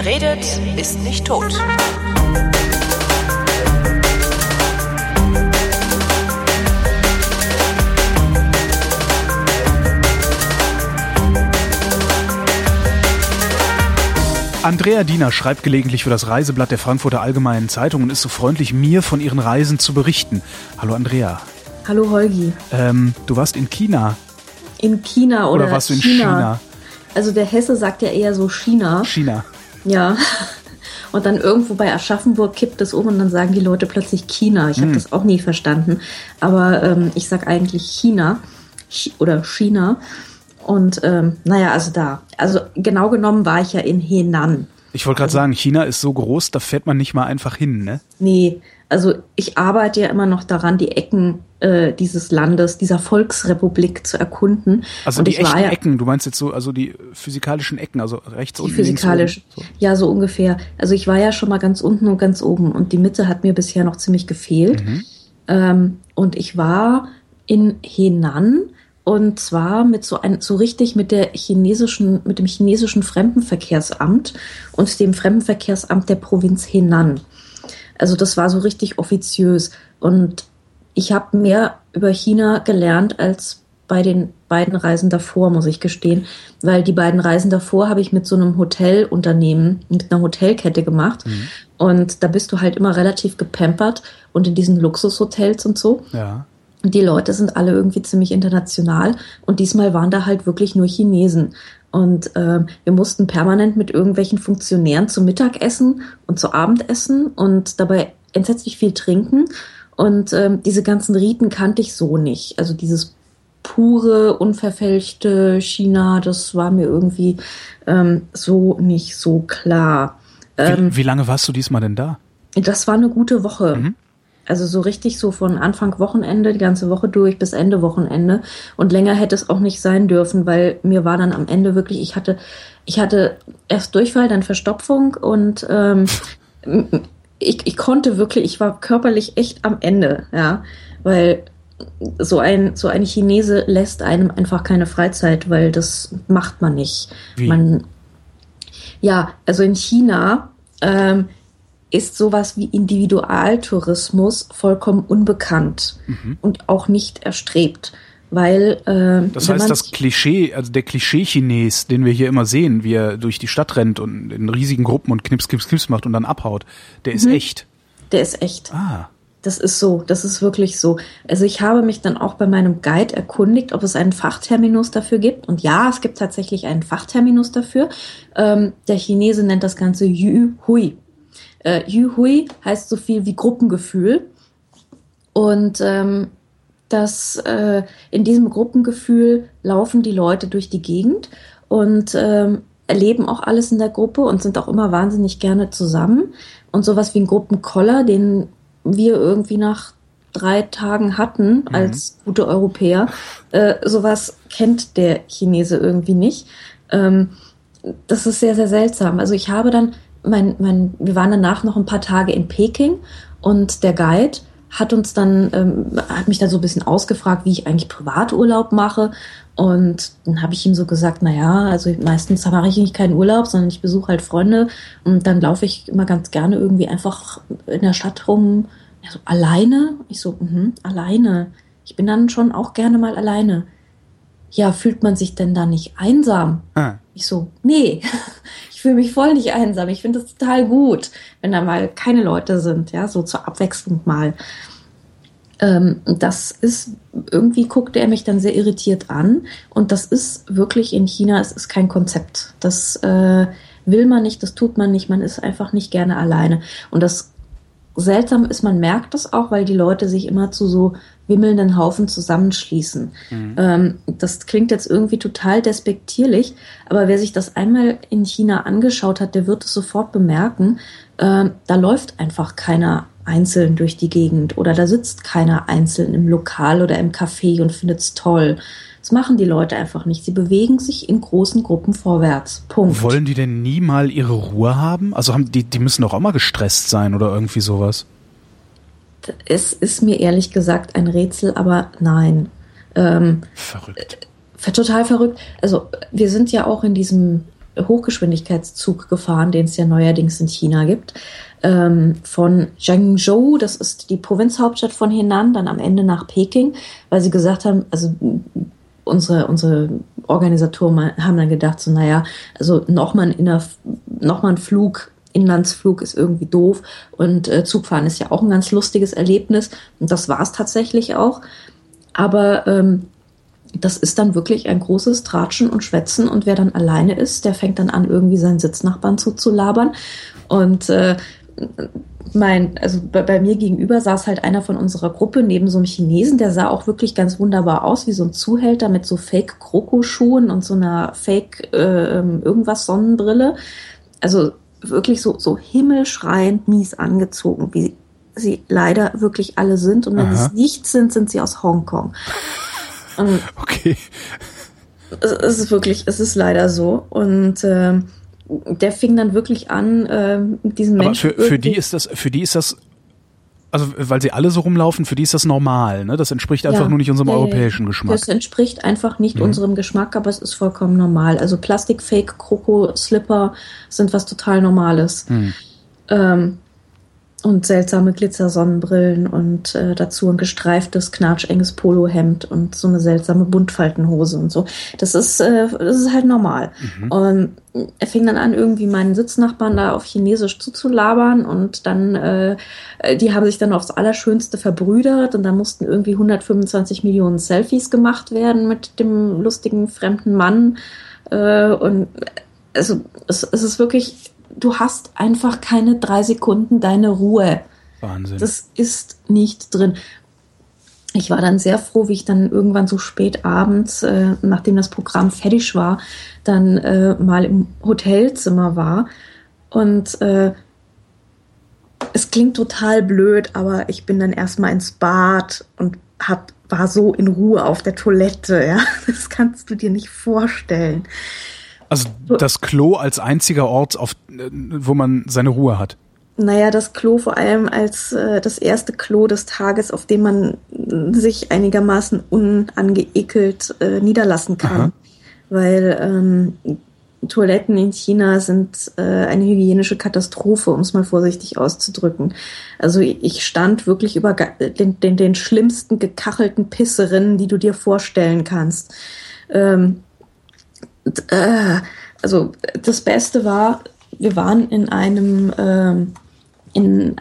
Wer redet, ist nicht tot. Andrea Diener schreibt gelegentlich für das Reiseblatt der Frankfurter Allgemeinen Zeitung und ist so freundlich, mir von ihren Reisen zu berichten. Hallo Andrea. Hallo Holgi. Ähm, du warst in China. In China oder, Oder warst du in China? Also der Hesse sagt ja eher so China. China. Ja. Und dann irgendwo bei Aschaffenburg kippt es um und dann sagen die Leute plötzlich China. Ich habe Hm. das auch nie verstanden. Aber ähm, ich sag eigentlich China Chi- oder China. Und ähm, naja, also da. Also genau genommen war ich ja in Henan. Ich wollte gerade sagen, China ist so groß, da fährt man nicht mal einfach hin, ne? Nee, also ich arbeite ja immer noch daran, die Ecken äh, dieses Landes, dieser Volksrepublik zu erkunden. Also und die ich war echten ja, Ecken, du meinst jetzt so, also die physikalischen Ecken, also rechts Die unten, physikalisch. links oben. Ja, so ungefähr. Also ich war ja schon mal ganz unten und ganz oben und die Mitte hat mir bisher noch ziemlich gefehlt. Mhm. Ähm, und ich war in Henan und zwar mit so ein, so richtig mit der chinesischen, mit dem chinesischen Fremdenverkehrsamt und dem Fremdenverkehrsamt der Provinz Henan. Also das war so richtig offiziös und ich habe mehr über China gelernt als bei den beiden Reisen davor, muss ich gestehen, weil die beiden Reisen davor habe ich mit so einem Hotelunternehmen, mit einer Hotelkette gemacht und da bist du halt immer relativ gepampert und in diesen Luxushotels und so. Ja. Und die Leute sind alle irgendwie ziemlich international und diesmal waren da halt wirklich nur Chinesen. Und ähm, wir mussten permanent mit irgendwelchen Funktionären zum Mittagessen und zu Abendessen und dabei entsetzlich viel trinken. Und ähm, diese ganzen Riten kannte ich so nicht. Also dieses pure, unverfälschte China, das war mir irgendwie ähm, so nicht so klar. Ähm, Wie, wie lange warst du diesmal denn da? das war eine gute Woche. Mhm. Also so richtig so von Anfang Wochenende, die ganze Woche durch bis Ende Wochenende. Und länger hätte es auch nicht sein dürfen, weil mir war dann am Ende wirklich, ich hatte, ich hatte erst Durchfall, dann Verstopfung und ähm, ich, ich konnte wirklich, ich war körperlich echt am Ende, ja, weil so ein, so ein Chinese lässt einem einfach keine Freizeit, weil das macht man nicht. Wie? Man, ja, also in China ähm, ist sowas wie Individualtourismus vollkommen unbekannt und auch nicht erstrebt, weil ähm, Das heißt, man das Klischee, also der Klischee-Chines, den wir hier immer sehen, wie er durch die Stadt rennt und in riesigen Gruppen und knips, knips, knips macht und dann abhaut, der ist echt. der ist echt. Ah. Das ist so, das ist wirklich so. Also ich habe mich dann auch bei meinem Guide erkundigt, ob es einen Fachterminus dafür gibt. Und ja, es gibt tatsächlich einen Fachterminus dafür. Ähm, der Chinese nennt das Ganze Yu Hui. Äh, Yu Hui heißt so viel wie Gruppengefühl. Und ähm, das äh, in diesem Gruppengefühl laufen die Leute durch die Gegend und ähm, erleben auch alles in der Gruppe und sind auch immer wahnsinnig gerne zusammen. Und sowas wie ein Gruppenkoller, den wir irgendwie nach drei Tagen hatten als gute Europäer, äh, sowas kennt der Chinese irgendwie nicht. Ähm, das ist sehr, sehr seltsam. Also ich habe dann, mein, mein, wir waren danach noch ein paar Tage in Peking und der Guide hat uns dann, ähm, hat mich dann so ein bisschen ausgefragt, wie ich eigentlich Privaturlaub mache. Und dann habe ich ihm so gesagt, na ja, also meistens mache ich nicht keinen Urlaub, sondern ich besuche halt Freunde und dann laufe ich immer ganz gerne irgendwie einfach in der Stadt rum, ja, so alleine. Ich so, mhm, alleine. Ich bin dann schon auch gerne mal alleine. Ja, fühlt man sich denn da nicht einsam? Ah. Ich so, nee, ich fühle mich voll nicht einsam. Ich finde das total gut, wenn da mal keine Leute sind, ja, so zur Abwechslung mal. Ähm, das ist, irgendwie guckte er mich dann sehr irritiert an. Und das ist wirklich in China, es ist kein Konzept. Das äh, will man nicht, das tut man nicht, man ist einfach nicht gerne alleine. Und das seltsam ist, man merkt das auch, weil die Leute sich immer zu so wimmelnden Haufen zusammenschließen. Ähm, das klingt jetzt irgendwie total despektierlich, aber wer sich das einmal in China angeschaut hat, der wird es sofort bemerken. Ähm, da läuft einfach keiner einzeln durch die Gegend oder da sitzt keiner einzeln im Lokal oder im Café und findet es toll. Das machen die Leute einfach nicht. Sie bewegen sich in großen Gruppen vorwärts. Punkt. Wollen die denn nie mal ihre Ruhe haben? Also haben die, die müssen doch auch mal gestresst sein oder irgendwie sowas. Es ist mir ehrlich gesagt ein Rätsel, aber nein. Ähm, Verrückt. ver- total verrückt. Also wir sind ja auch in diesem Hochgeschwindigkeitszug gefahren, den es ja neuerdings in China gibt. Ähm, von Zhengzhou, das ist die Provinzhauptstadt von Henan, dann am Ende nach Peking, weil sie gesagt haben, also unsere, unsere Organisatoren haben dann gedacht, so, naja, also nochmal ein, noch ein Flug Inlandsflug ist irgendwie doof und äh, Zugfahren ist ja auch ein ganz lustiges Erlebnis und das war es tatsächlich auch. Aber ähm, das ist dann wirklich ein großes Tratschen und Schwätzen und wer dann alleine ist, der fängt dann an, irgendwie seinen Sitznachbarn zuzulabern. Und äh, mein, also bei, bei, mir gegenüber saß halt einer von unserer Gruppe neben so einem Chinesen, der sah auch wirklich ganz wunderbar aus, wie so ein Zuhälter mit so Fake-Kroko-Schuhen und so einer Fake äh, irgendwas Sonnenbrille. Also wirklich so, so himmelschreiend mies angezogen, wie sie leider wirklich alle sind. Und wenn sie es nicht sind, sind sie aus Hongkong. Und okay. Es, es, ist wirklich, es ist leider so. Und äh, der fing dann wirklich an, äh, diesen Menschen. Aber für, für die ist das, für die ist das also weil sie alle so rumlaufen, für die ist das normal, ne? Das entspricht einfach ja, nur nicht unserem ja, europäischen Geschmack. Das entspricht einfach nicht mhm. unserem Geschmack, aber es ist vollkommen normal. Also Plastikfake, Kroko, Slipper sind was total Normales. Mhm. Ähm, und seltsame Glitzersonnenbrillen und äh, dazu ein gestreiftes, knatschenges Polohemd und so eine seltsame Buntfaltenhose und so. Das ist, äh, das ist halt normal. Mhm. Und er fing dann an, irgendwie meinen Sitznachbarn da auf Chinesisch zuzulabern und dann, äh, die haben sich dann aufs Allerschönste verbrüdert und da mussten irgendwie 125 Millionen Selfies gemacht werden mit dem lustigen fremden Mann. Äh, und also es, es ist wirklich du hast einfach keine drei Sekunden deine Ruhe. Wahnsinn. Das ist nicht drin. Ich war dann sehr froh, wie ich dann irgendwann so spät abends, äh, nachdem das Programm fertig war, dann äh, mal im Hotelzimmer war. Und äh, es klingt total blöd, aber ich bin dann erstmal ins Bad und hab, war so in Ruhe auf der Toilette. Ja, das kannst du dir nicht vorstellen. Also das Klo als einziger Ort, auf, wo man seine Ruhe hat. Naja, das Klo vor allem als äh, das erste Klo des Tages, auf dem man sich einigermaßen unangeekelt äh, niederlassen kann. Aha. Weil ähm, Toiletten in China sind äh, eine hygienische Katastrophe, um es mal vorsichtig auszudrücken. Also ich stand wirklich über den, den, den schlimmsten gekachelten Pisserinnen, die du dir vorstellen kannst. Ähm, äh, also das Beste war, wir waren in einem, äh, in,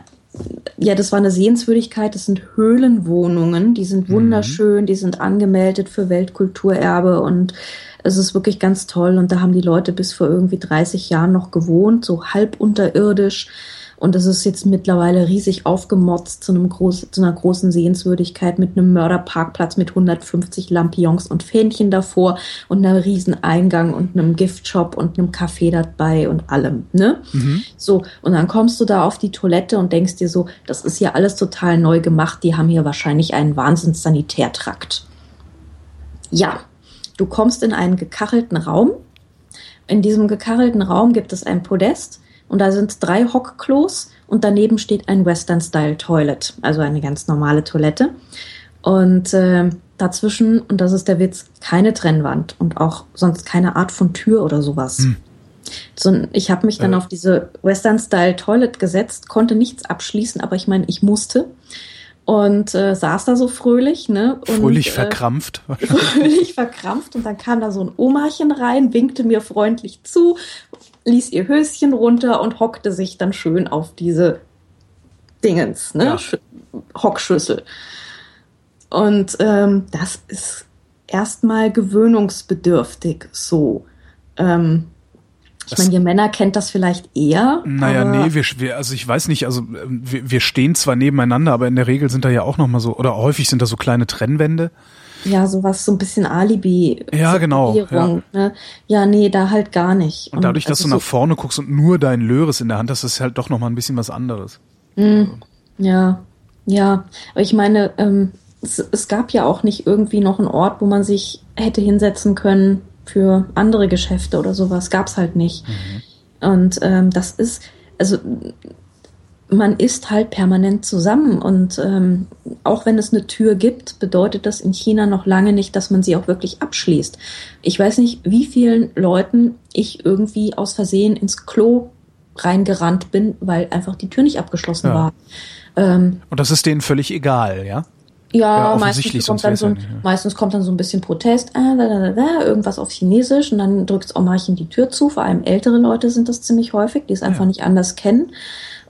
ja, das war eine Sehenswürdigkeit, das sind Höhlenwohnungen, die sind mhm. wunderschön, die sind angemeldet für Weltkulturerbe und es ist wirklich ganz toll und da haben die Leute bis vor irgendwie 30 Jahren noch gewohnt, so halb unterirdisch und es ist jetzt mittlerweile riesig aufgemotzt zu, einem groß, zu einer großen Sehenswürdigkeit mit einem Mörderparkplatz mit 150 Lampions und Fähnchen davor und einem riesen Eingang und einem Giftshop und einem Café dabei und allem, ne? Mhm. So, und dann kommst du da auf die Toilette und denkst dir so, das ist ja alles total neu gemacht, die haben hier wahrscheinlich einen Wahnsinns-Sanitärtrakt. Ja, du kommst in einen gekachelten Raum. In diesem gekachelten Raum gibt es ein Podest und da sind drei Hockklos und daneben steht ein Western-Style-Toilet, also eine ganz normale Toilette. Und äh, dazwischen, und das ist der Witz, keine Trennwand und auch sonst keine Art von Tür oder sowas. Hm. So, ich habe mich dann äh. auf diese Western-Style-Toilet gesetzt, konnte nichts abschließen, aber ich meine, ich musste und äh, saß da so fröhlich, ne? Und, fröhlich äh, verkrampft. Äh, fröhlich verkrampft und dann kam da so ein Omachen rein, winkte mir freundlich zu, ließ ihr Höschen runter und hockte sich dann schön auf diese Dingens, ne? Ja. Hockschüssel. Und ähm, das ist erstmal gewöhnungsbedürftig so. Ähm, ich meine, ihr Männer kennt das vielleicht eher. Naja, nee, wir, wir, also ich weiß nicht, also wir, wir stehen zwar nebeneinander, aber in der Regel sind da ja auch nochmal so, oder häufig sind da so kleine Trennwände. Ja, sowas, so ein bisschen Alibi. Ja, genau. Ja. Ne? ja, nee, da halt gar nicht. Und dadurch, dass also du nach vorne guckst und nur deinen Löres in der Hand hast, ist halt doch nochmal ein bisschen was anderes. Mm, ja, ja. Aber ich meine, ähm, es, es gab ja auch nicht irgendwie noch einen Ort, wo man sich hätte hinsetzen können, für andere Geschäfte oder sowas gab es halt nicht. Mhm. Und ähm, das ist, also man ist halt permanent zusammen und ähm, auch wenn es eine Tür gibt, bedeutet das in China noch lange nicht, dass man sie auch wirklich abschließt. Ich weiß nicht, wie vielen Leuten ich irgendwie aus Versehen ins Klo reingerannt bin, weil einfach die Tür nicht abgeschlossen Ja. war. Ähm, Und das ist denen völlig egal, ja? ja, Ja, meistens, kommt dann so ein, ja meistens kommt dann so ein bisschen Protest, äh, da, da, da, irgendwas auf Chinesisch und dann drückt Omarchen die Tür zu. Vor allem ältere Leute sind das ziemlich häufig, die es einfach nicht anders kennen.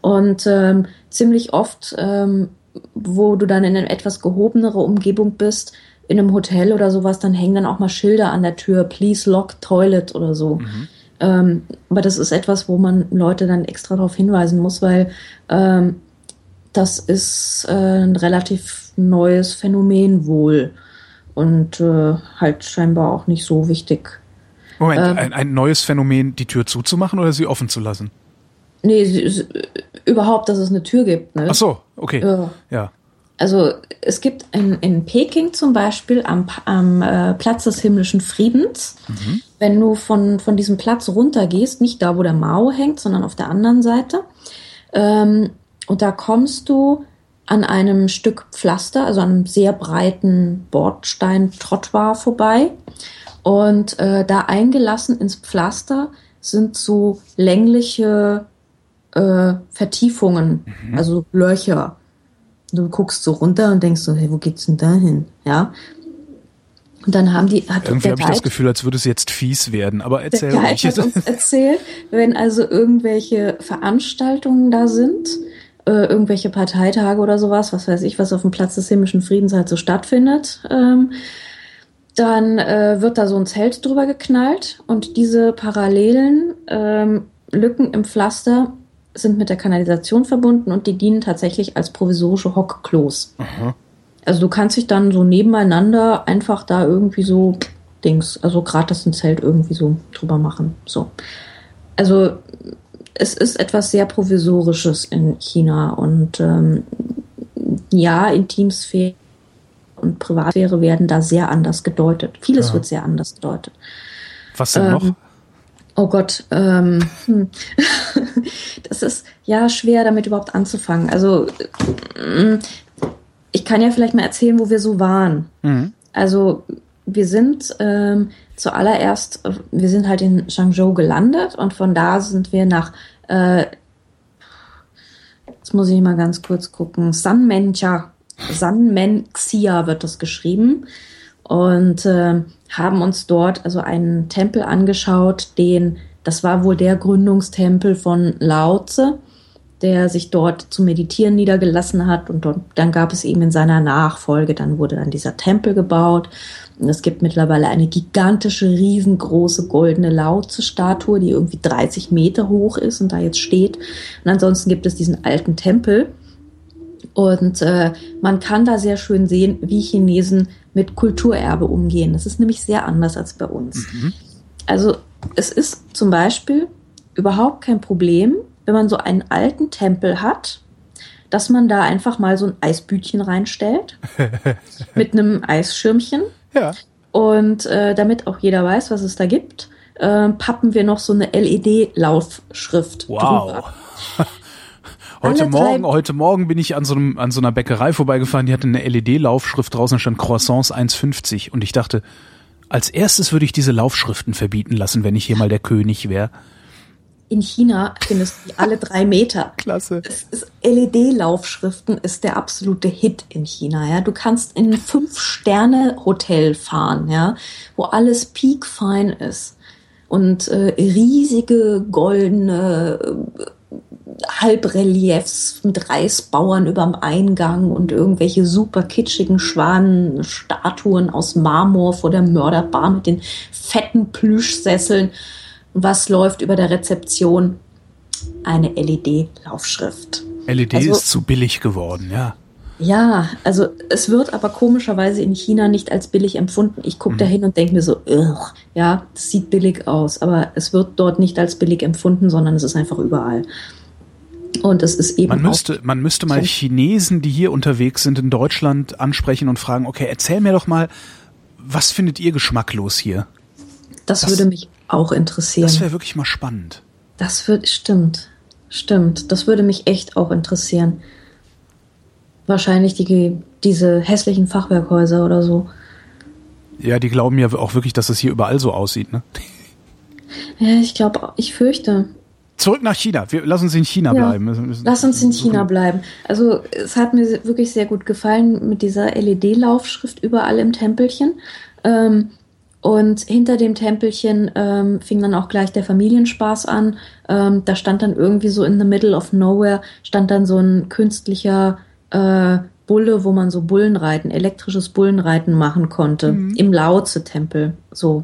Und ähm, ziemlich oft, ähm, wo du dann in eine etwas gehobenere Umgebung bist, in einem Hotel oder sowas, dann hängen dann auch mal Schilder an der Tür, please lock toilet oder so. Ähm, aber das ist etwas, wo man Leute dann extra darauf hinweisen muss, weil ähm, das ist äh, ein relativ neues Phänomen wohl und äh, halt scheinbar auch nicht so wichtig. Moment, Ähm. ein, ein neues Phänomen, die Tür zuzumachen oder sie offen zu lassen? Nee, sie- sie- überhaupt, dass es eine Tür gibt. Ne? Ach so, okay. Ja. Ja. Also es gibt in, in Peking zum Beispiel am, am äh, Platz des himmlischen Friedens, wenn du von, von diesem Platz runtergehst, nicht da, wo der Mao hängt, sondern auf der anderen Seite, ähm, und da kommst du an einem Stück Pflaster, also an einem sehr breiten Bordstein-Trottoir vorbei. Und äh, da eingelassen ins Pflaster sind so längliche äh, Vertiefungen, also Löcher. Du guckst so runter und denkst so, hey, wo geht's denn da hin? Ja. Und dann haben die, hat Irgendwie der habe ich das Guide- Gefühl, als würde es jetzt fies werden, aber der erzähl Guide ruhig. hat uns erzählt, wenn also irgendwelche Veranstaltungen da sind, äh, irgendwelche Parteitage oder sowas, was weiß ich, was auf dem Platz des himmlischen Friedens halt so stattfindet, ähm, dann äh, wird da so ein Zelt drüber geknallt und diese parallelen ähm, Lücken im Pflaster sind mit der Kanalisation verbunden und die dienen tatsächlich als provisorische Hockklos. Also du kannst dich dann so nebeneinander einfach da irgendwie so Dings, also gerade das ein Zelt irgendwie so drüber machen. So. Also es ist etwas sehr Provisorisches in China und ähm, ja, Intimsphäre und Privatsphäre werden da sehr anders gedeutet. Vieles Ja. wird sehr anders gedeutet. Was denn ähm, noch? Oh Gott, ähm, hm. das ist ja schwer, damit überhaupt anzufangen. Also mm, ich kann ja vielleicht mal erzählen, wo wir so waren. Mhm. Also wir sind ähm, zuallererst, wir sind halt in Changzhou gelandet und von da sind wir nach, äh, jetzt muss ich mal ganz kurz gucken, Sanmencha, Sanmenxia wird das geschrieben und äh, haben uns dort also einen Tempel angeschaut, den, das war wohl der Gründungstempel von Lao Tse, der sich dort zu meditieren niedergelassen hat und dort, dann gab es eben in seiner Nachfolge, dann wurde dann dieser Tempel gebaut. Und es gibt mittlerweile eine gigantische, riesengroße goldene Lao Tse Statue, die irgendwie 30 Meter hoch ist und da jetzt steht. Und ansonsten gibt es diesen alten Tempel. Und äh, man kann da sehr schön sehen, wie Chinesen mit Kulturerbe umgehen. Das ist nämlich sehr anders als bei uns. Also es ist zum Beispiel überhaupt kein Problem, wenn man so einen alten Tempel hat, dass man da einfach mal so ein Eisbütchen reinstellt mit einem Eisschirmchen. Ja. Und äh, damit auch jeder weiß, was es da gibt, äh, pappen wir noch so eine LED-Laufschrift drüber. Heute Morgen, heute Morgen bin ich an so, einem, an so einer Bäckerei vorbeigefahren, die hatte eine LED-Laufschrift draußen, stand Croissants 1,50 und ich dachte, als erstes würde ich diese Laufschriften verbieten lassen, wenn ich hier mal der König wäre. In China findest du die alle drei Meter. Klasse. LED-Laufschriften ist der absolute Hit in China. Ja, du kannst in ein Fünf-Sterne-Hotel fahren, ja, wo alles peakfein ist und äh, riesige goldene äh, Halbreliefs mit Reisbauern überm Eingang und irgendwelche super kitschigen Schwanenstatuen aus Marmor vor der Mörderbar mit den fetten Plüschsesseln. Was läuft über der Rezeption? Eine LED-Laufschrift. LED Also- ist zu billig geworden, ja. Ja, also es wird aber komischerweise in China nicht als billig empfunden. Ich gucke da hin und denke mir so, Ugh, ja, das sieht billig aus, aber es wird dort nicht als billig empfunden, sondern es ist einfach überall. Und es ist eben Man auch- müsste, man müsste mal So. Chinesen, die hier unterwegs sind in Deutschland, ansprechen und fragen, okay, erzähl mir doch mal, was findet ihr geschmacklos hier? das, das- würde mich auch interessieren. Das wäre wirklich mal spannend. Das wird, stimmt. Stimmt, das würde mich echt auch interessieren. Wahrscheinlich die, diese hässlichen Fachwerkhäuser oder so. Ja, die glauben ja auch wirklich, dass es hier überall so aussieht, ne? Ja, ich glaube, ich fürchte. Zurück nach China. Wir lass uns in China Ja, bleiben. Lass uns in China bleiben. Also es hat mir wirklich sehr gut gefallen mit dieser LED-Laufschrift überall im Tempelchen. Ähm, und hinter dem Tempelchen ähm, fing dann auch gleich der Familienspaß an. Ähm, da stand dann irgendwie so in the middle of nowhere, stand dann so ein künstlicher äh, Bulle, wo man so Bullenreiten, elektrisches Bullenreiten machen konnte. Im Laoze-Tempel. So.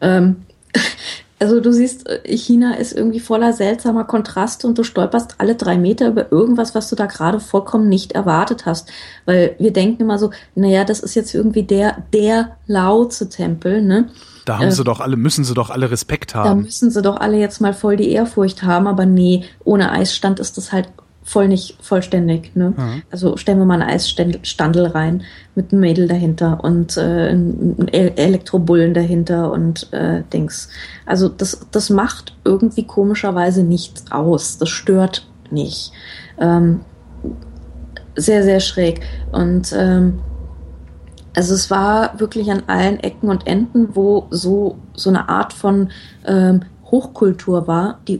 Ähm, also du siehst, äh, China ist irgendwie voller seltsamer Kontraste und du stolperst alle drei Meter über irgendwas, was du da gerade vollkommen nicht erwartet hast. Weil wir denken immer so, naja, das ist jetzt irgendwie der, der Lao-Tzu-Tempel, ne? Da haben äh, sie doch alle, müssen sie doch alle Respekt Da haben. müssen sie doch alle jetzt mal voll die Ehrfurcht haben, aber nee, ohne Eisstand ist das halt voll nicht vollständig. Ne? Also stellen wir mal einen Eisstandel rein mit einem Mädel dahinter und äh, einen El- Elektrobullen dahinter und äh, Dings. Also das, das macht irgendwie komischerweise nichts aus. Das stört nicht. Ähm, sehr, sehr schräg. Und ähm, also es war wirklich an allen Ecken und Enden, wo so, so eine Art von ähm, Hochkultur war, die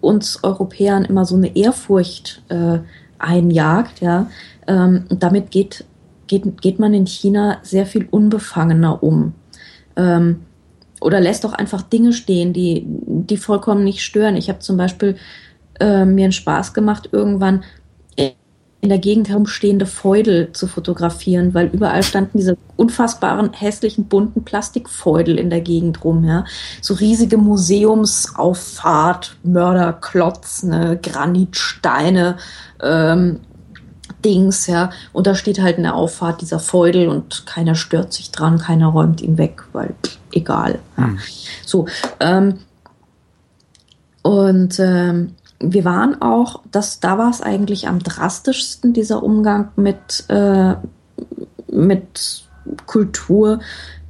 uns Europäern immer so eine Ehrfurcht äh, einjagt, ja. Ähm, damit geht, geht, geht man in China sehr viel unbefangener um. Ähm, oder lässt doch einfach Dinge stehen, die, die vollkommen nicht stören. Ich habe zum Beispiel äh, mir einen Spaß gemacht, irgendwann in der Gegend herumstehende Feudel zu fotografieren, weil überall standen diese unfassbaren, hässlichen, bunten Plastikfeudel in der Gegend rum, ja. So riesige Museumsauffahrt, Mörderklotz, ne, Granitsteine, ähm, Dings, ja. Und da steht halt in der Auffahrt dieser Feudel und keiner stört sich dran, keiner räumt ihn weg, weil pff, egal. Ja. So, ähm, und ähm, wir waren auch, das, da war es eigentlich am drastischsten, dieser Umgang mit, äh, mit Kultur.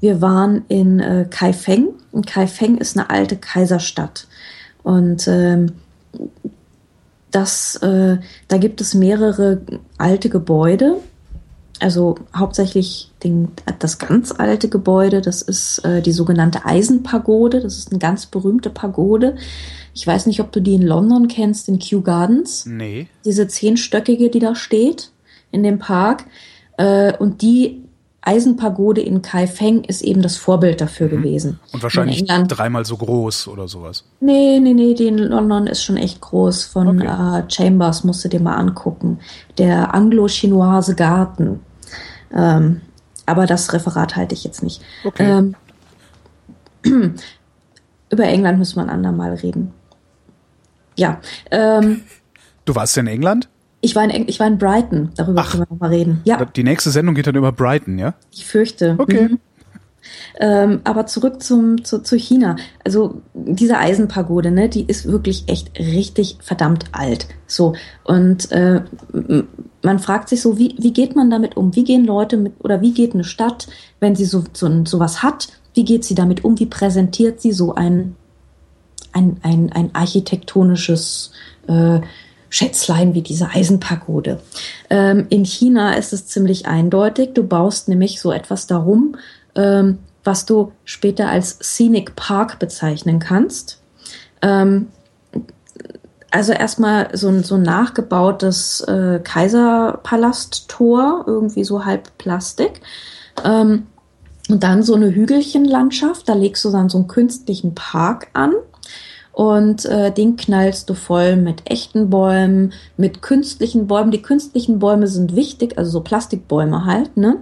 Wir waren in äh, Kaifeng. Und Kaifeng ist eine alte Kaiserstadt. Und ähm, das, äh, da gibt es mehrere alte Gebäude. Also hauptsächlich den, das ganz alte Gebäude, das ist äh, die sogenannte Eisenpagode. Das ist eine ganz berühmte Pagode. Ich weiß nicht, ob du die in London kennst, in Kew Gardens. Nee. Diese zehnstöckige, die da steht in dem Park. Äh, und die Eisenpagode in Kaifeng ist eben das Vorbild dafür gewesen. Und wahrscheinlich dreimal so groß oder sowas. Nee, nee, nee, die in London ist schon echt groß. Von Okay. äh, Chambers musst du dir mal angucken. Der anglo-chinoise Garten. Ähm, aber das Referat halte ich jetzt nicht. Okay. Ähm, über England müssen wir ein andermal reden. Ja, ähm, Du warst ja in England? ich, war in, Eng- ich war in Brighton. Darüber Ach. können wir noch mal reden. Ja, Die nächste Sendung geht dann über Brighton, ja? ich fürchte. Okay. Mhm. Ähm, aber zurück zum, zu, zu China. Also diese Eisenpagode, ne, die ist wirklich echt richtig verdammt alt. So und äh, man fragt sich so, wie, wie geht man damit um? Wie gehen Leute mit oder wie geht eine Stadt, wenn sie so so ein- sowas hat? Wie geht sie damit um? Wie präsentiert sie so ein ein, ein, ein architektonisches äh, Schätzlein wie diese Eisenpagode. Ähm, in China ist es ziemlich eindeutig. Du baust nämlich so etwas darum, ähm, was du später als Scenic Park bezeichnen kannst. Ähm, also erstmal so ein, so ein nachgebautes äh, Kaiserpalasttor, irgendwie so halb Plastik. Ähm, und dann so eine Hügelchenlandschaft, da legst du dann so einen künstlichen Park an und äh, den knallst du voll mit echten Bäumen, mit künstlichen Bäumen. Die künstlichen Bäume sind wichtig, also so Plastikbäume halt, ne?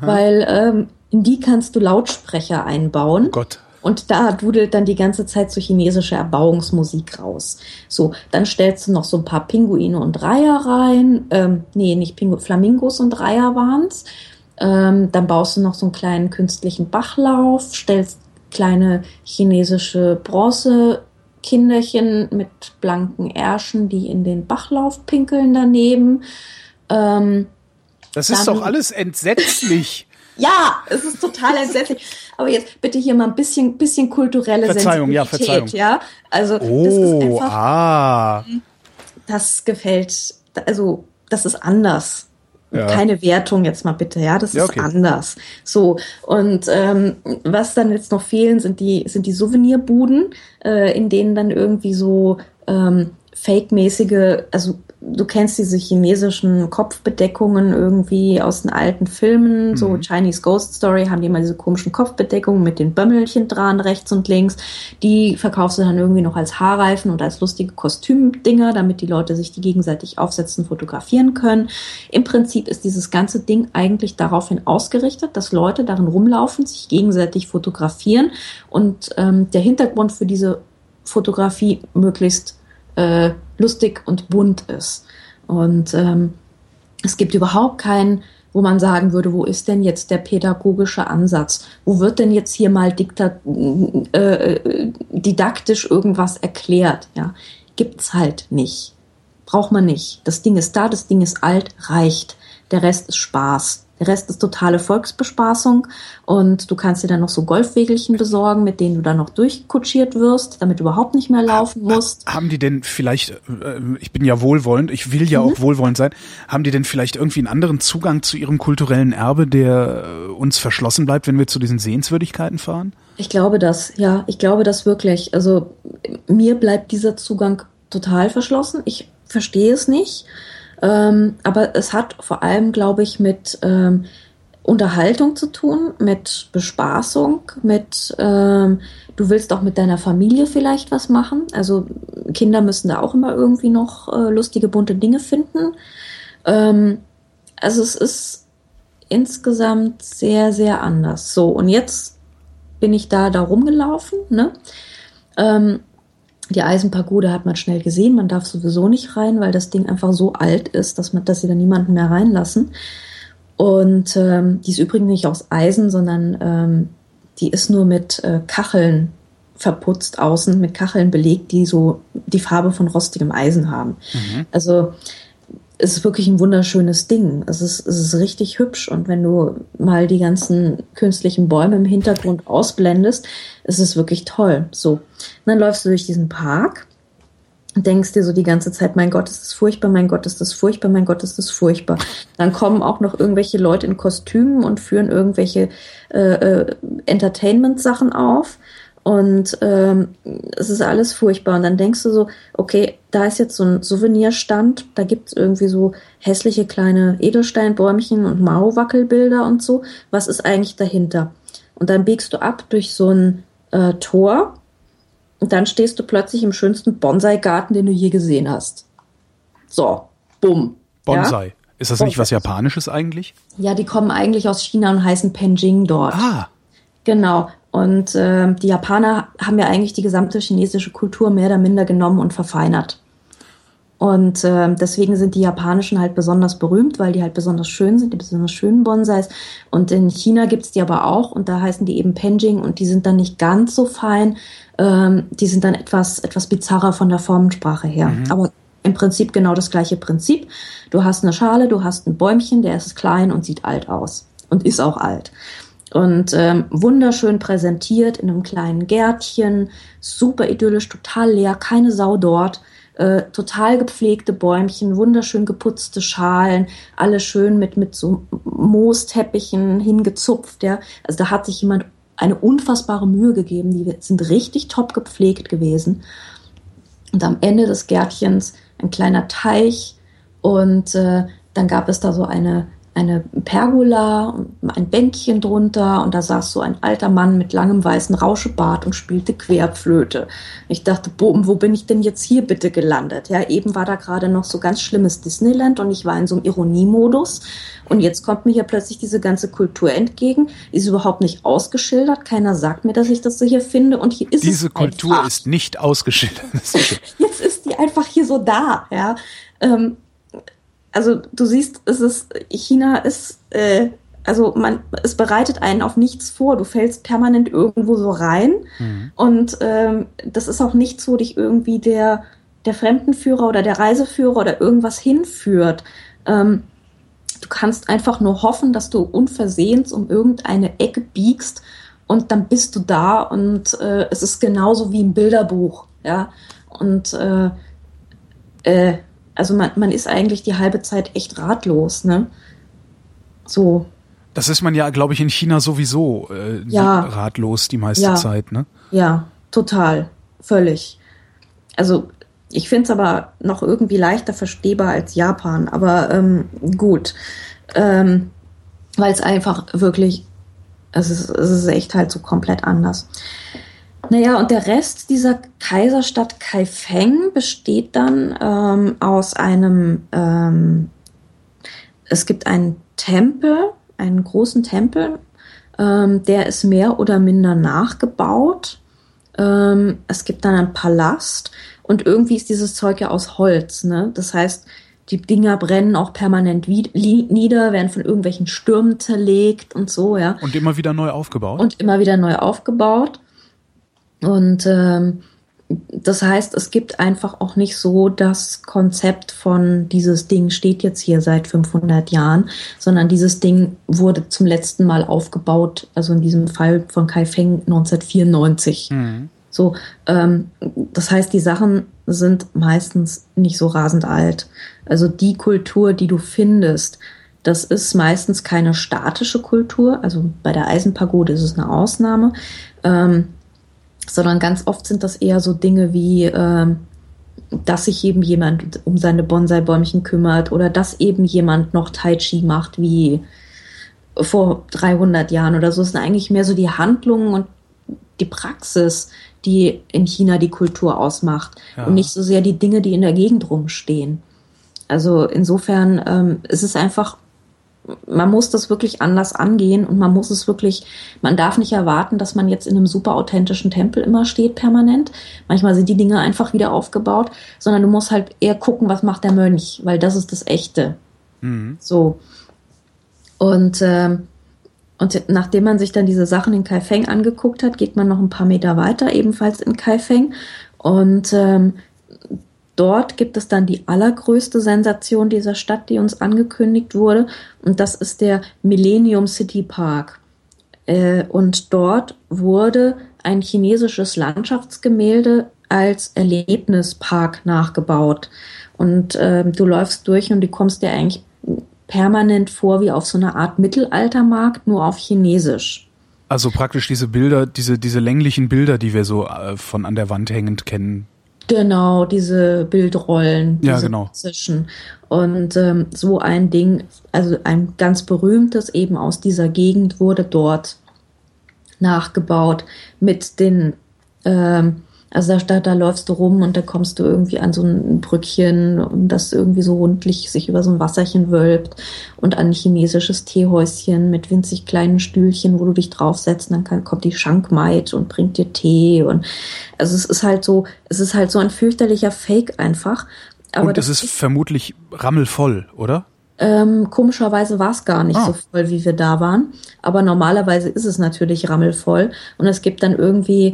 Weil ähm, in die kannst du Lautsprecher einbauen. Oh Gott. Und da dudelt dann die ganze Zeit so chinesische Erbauungsmusik raus. So, dann stellst du noch so ein paar Pinguine und Reiher rein. Ähm, nee, nicht Pingu Flamingos und Reiher waren's. Ähm, dann baust du noch so einen kleinen künstlichen Bachlauf, stellst kleine chinesische Bronzekinderchen mit blanken Ärschen, die in den Bachlauf pinkeln daneben. Ähm, Das ist doch alles entsetzlich. ja, es ist total entsetzlich. Aber jetzt bitte hier mal ein bisschen, bisschen kulturelle Verzeihung, ja, Sensibilität, Verzeihung. ja. Also das ist Oh, einfach, ah. das gefällt, also das ist anders. Ja. Keine Wertung jetzt mal bitte, ja, das Ja, ist okay. anders. So und ähm, was dann jetzt noch fehlen, sind die sind die Souvenirbuden, äh, in denen dann irgendwie so ähm, fake-mäßige, also du kennst diese chinesischen Kopfbedeckungen irgendwie aus den alten Filmen, so Mhm. Chinese Ghost Story haben die immer diese komischen Kopfbedeckungen mit den Bömmelchen dran, rechts und links. Die verkaufst du dann irgendwie noch als Haarreifen und als lustige Kostümdinger, damit die Leute sich die gegenseitig aufsetzen, fotografieren können. Im Prinzip ist dieses ganze Ding eigentlich daraufhin ausgerichtet, dass Leute darin rumlaufen, sich gegenseitig fotografieren und ähm, der Hintergrund für diese Fotografie möglichst äh, lustig und bunt ist. Und ähm, es gibt überhaupt keinen, wo man sagen würde, wo ist denn jetzt der pädagogische Ansatz? Wo wird denn jetzt hier mal äh, didaktisch irgendwas erklärt? Ja, gibt's halt nicht. Braucht man nicht. Das Ding ist da, das Ding ist alt, reicht. Der Rest ist Spaß. Der Rest ist totale Volksbespaßung und du kannst dir dann noch so Golfwegelchen besorgen, mit denen du dann noch durchkutschiert wirst, damit du überhaupt nicht mehr laufen musst. Haben die denn vielleicht, äh, ich bin ja wohlwollend, ich will ja auch wohlwollend sein, haben die denn vielleicht irgendwie einen anderen Zugang zu ihrem kulturellen Erbe, der äh, uns verschlossen bleibt, wenn wir zu diesen Sehenswürdigkeiten fahren? Ich glaube das, ja, ich glaube das wirklich. Also mir bleibt dieser Zugang total verschlossen. Ich verstehe es nicht. Ähm, aber es hat vor allem, glaube ich, mit ähm, Unterhaltung zu tun, mit Bespaßung, mit ähm, du willst auch mit deiner Familie vielleicht was machen. Also Kinder müssen da auch immer irgendwie noch äh, lustige, bunte Dinge finden. Ähm, also es ist insgesamt sehr, sehr anders. So, und jetzt bin ich da, da rumgelaufen, ne? Ähm, die Eisenpagode hat man schnell gesehen, man darf sowieso nicht rein, weil das Ding einfach so alt ist, dass man, dass sie da niemanden mehr reinlassen. Und ähm, die ist übrigens nicht aus Eisen, sondern ähm, die ist nur mit äh, Kacheln verputzt außen, mit Kacheln belegt, die so die Farbe von rostigem Eisen haben. Also es ist wirklich ein wunderschönes Ding. Es ist, es ist richtig hübsch und wenn du mal die ganzen künstlichen Bäume im Hintergrund ausblendest, ist es wirklich toll. So, und dann läufst du durch diesen Park denkst dir so die ganze Zeit, mein Gott, ist das furchtbar, mein Gott, ist das furchtbar, mein Gott, ist das furchtbar. Dann kommen auch noch irgendwelche Leute in Kostümen und führen irgendwelche äh, äh, Entertainment-Sachen auf. Und ähm, es ist alles furchtbar. Und dann denkst du so, okay, da ist jetzt so ein Souvenirstand, da gibt's irgendwie so hässliche kleine Edelsteinbäumchen und Mauwackelbilder und so. Was ist eigentlich dahinter? Und dann biegst du ab durch so ein äh, Tor und dann stehst du plötzlich im schönsten Bonsai-Garten, den du je gesehen hast. So, bumm. Bonsai. Ist das nicht was. Japanisches eigentlich? Ja? ja, die kommen eigentlich aus China und heißen Penjing dort. Ah, Genau. Und ähm, die Japaner haben ja eigentlich die gesamte chinesische Kultur mehr oder minder genommen und verfeinert. Und ähm, deswegen sind die japanischen halt besonders berühmt, weil die halt besonders schön sind, die besonders schönen Bonsais. Und in China gibt's die aber auch und da heißen die eben Penjing und die sind dann nicht ganz so fein. Ähm, die sind dann etwas, etwas bizarrer von der Formensprache her. Aber im Prinzip genau das gleiche Prinzip. Du hast eine Schale, du hast ein Bäumchen, der ist klein und sieht alt aus und ist auch alt. Und ähm, wunderschön präsentiert in einem kleinen Gärtchen, super idyllisch, total leer, keine Sau dort, äh, total gepflegte Bäumchen, wunderschön geputzte Schalen, alles schön mit, mit so Moosteppichen hingezupft, ja. Also da hat sich jemand eine unfassbare Mühe gegeben, die sind richtig top gepflegt gewesen. Und am Ende des Gärtchens ein kleiner Teich und äh, dann gab es da so eine, eine Pergola, und ein Bänkchen drunter und da saß so ein alter Mann mit langem weißen Rauschebart und spielte Querflöte. Ich dachte, boom, wo bin ich denn jetzt hier bitte gelandet? Ja, eben war da gerade noch so ganz schlimmes Disneyland und ich war in so einem Ironiemodus und jetzt kommt mir hier plötzlich diese ganze Kultur entgegen, ist überhaupt nicht ausgeschildert, keiner sagt mir, dass ich das so hier finde und hier ist diese es Kultur einfach ist nicht ausgeschildert. Jetzt ist die einfach hier so da, ja. Ähm, also du siehst, es ist, China ist, äh, also man, es bereitet einen auf nichts vor. Du fällst permanent irgendwo so rein und ähm, das ist auch nichts, wo dich irgendwie der, der Fremdenführer oder der Reiseführer oder irgendwas hinführt. Ähm, du kannst einfach nur hoffen, dass du unversehens um irgendeine Ecke biegst und dann bist du da und äh, es ist genauso wie im Bilderbuch, ja. Und äh, äh, also man, man ist eigentlich die halbe Zeit echt ratlos, ne? So. Das ist man ja, glaube ich, in China sowieso äh, Ja. ratlos die meiste Ja. Zeit, ne? Ja, total. Völlig. Also, ich finde es aber noch irgendwie leichter verstehbar als Japan, aber ähm, gut. Ähm, Weil es einfach wirklich, es ist, es ist echt halt so komplett anders. Naja, und der Rest dieser Kaiserstadt Kaifeng besteht dann ähm, aus einem, ähm, es gibt einen Tempel, einen großen Tempel, ähm, der ist mehr oder minder nachgebaut. Ähm, es gibt dann einen Palast und irgendwie ist dieses Zeug ja aus Holz. Ne? Das heißt, die Dinger brennen auch permanent nieder, werden von irgendwelchen Stürmen zerlegt und so, ja Und immer wieder neu aufgebaut. und immer wieder neu aufgebaut. Und ähm, das heißt, es gibt einfach auch nicht so das Konzept von dieses Ding steht jetzt hier seit 500 Jahren, sondern dieses Ding wurde zum letzten Mal aufgebaut, also in diesem Fall von Kai Feng 1994. Mhm. So, ähm, das heißt, die Sachen sind meistens nicht so rasend alt. Also die Kultur, die du findest, das ist meistens keine statische Kultur. Also bei der Eisenpagode ist es eine Ausnahme, ähm, sondern ganz oft sind das eher so Dinge wie, ähm, dass sich eben jemand um seine Bonsai-Bäumchen kümmert oder dass eben jemand noch Tai Chi macht wie vor 300 Jahren oder so. Es sind eigentlich mehr so die Handlungen und die Praxis, die in China die Kultur ausmacht Ja. und nicht so sehr die Dinge, die in der Gegend rumstehen. Also insofern ähm, ist es einfach, man muss das wirklich anders angehen und man muss es wirklich, man darf nicht erwarten, dass man jetzt in einem super authentischen Tempel immer steht permanent. Manchmal sind die Dinge einfach wieder aufgebaut, sondern du musst halt eher gucken, was macht der Mönch, weil das ist das Echte. Mhm. So. Und, ähm, und nachdem man sich dann diese Sachen in Kaifeng angeguckt hat, geht man noch ein paar Meter weiter, ebenfalls in Kaifeng. Und ähm, dort gibt es dann die allergrößte Sensation dieser Stadt, die uns angekündigt wurde. Und das ist der Millennium City Park. Äh, und dort wurde ein chinesisches Landschaftsgemälde als Erlebnispark nachgebaut. Und ähm, du läufst durch und du kommst dir eigentlich permanent vor wie auf so einer Art Mittelaltermarkt, nur auf Chinesisch. Also praktisch diese Bilder, diese, diese länglichen Bilder, die wir so äh, von an der Wand hängend kennen. Genau, diese Bildrollen, Ja, diese genau. klassischen. Und ähm, so ein Ding, also ein ganz berühmtes eben aus dieser Gegend wurde dort nachgebaut mit den, ähm, also da, da, da läufst du rum und da kommst du irgendwie an so ein Brückchen, das irgendwie so rundlich sich über so ein Wasserchen wölbt und an ein chinesisches Teehäuschen mit winzig kleinen Stühlchen, wo du dich draufsetzt, und dann kann, kommt die Schankmaid und bringt dir Tee und also es ist halt so, es ist halt so ein fürchterlicher Fake einfach. Aber Und es das ist vermutlich rammelvoll, oder? ähm, komischerweise war es gar nicht Ah. so voll, wie wir da waren. Aber normalerweise ist es natürlich rammelvoll. Und es gibt dann irgendwie,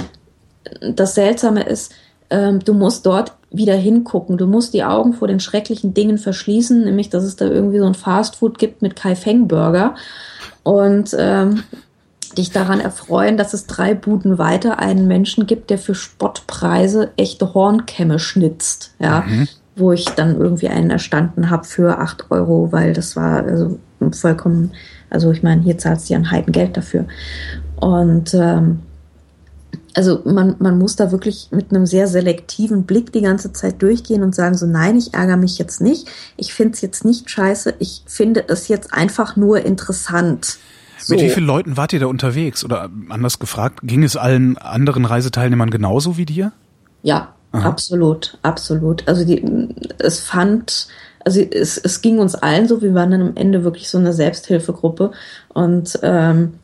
das Seltsame ist, ähm, du musst dort wieder hingucken. Du musst die Augen vor den schrecklichen Dingen verschließen, nämlich, dass es da irgendwie so ein Fastfood gibt mit Kai Feng Burger. Und ähm, dich daran erfreuen, dass es drei Buden weiter einen Menschen gibt, der für Spottpreise echte Hornkämme schnitzt. Ja, wo ich dann irgendwie einen erstanden habe für acht Euro, weil das war also vollkommen, also ich meine, hier zahlst du ja ein Heidengeld dafür. Und ähm, also man, man muss da wirklich mit einem sehr selektiven Blick die ganze Zeit durchgehen und sagen so, nein, ich ärgere mich jetzt nicht, ich finde es jetzt nicht scheiße, ich finde es jetzt einfach nur interessant. So. Mit wie vielen Leuten wart ihr da unterwegs? Oder anders gefragt, ging es allen anderen Reiseteilnehmern genauso wie dir? Ja, Aha. absolut, absolut. Also die, es fand, also es, es ging uns allen so, wir waren dann am Ende wirklich so eine Selbsthilfegruppe und ähm,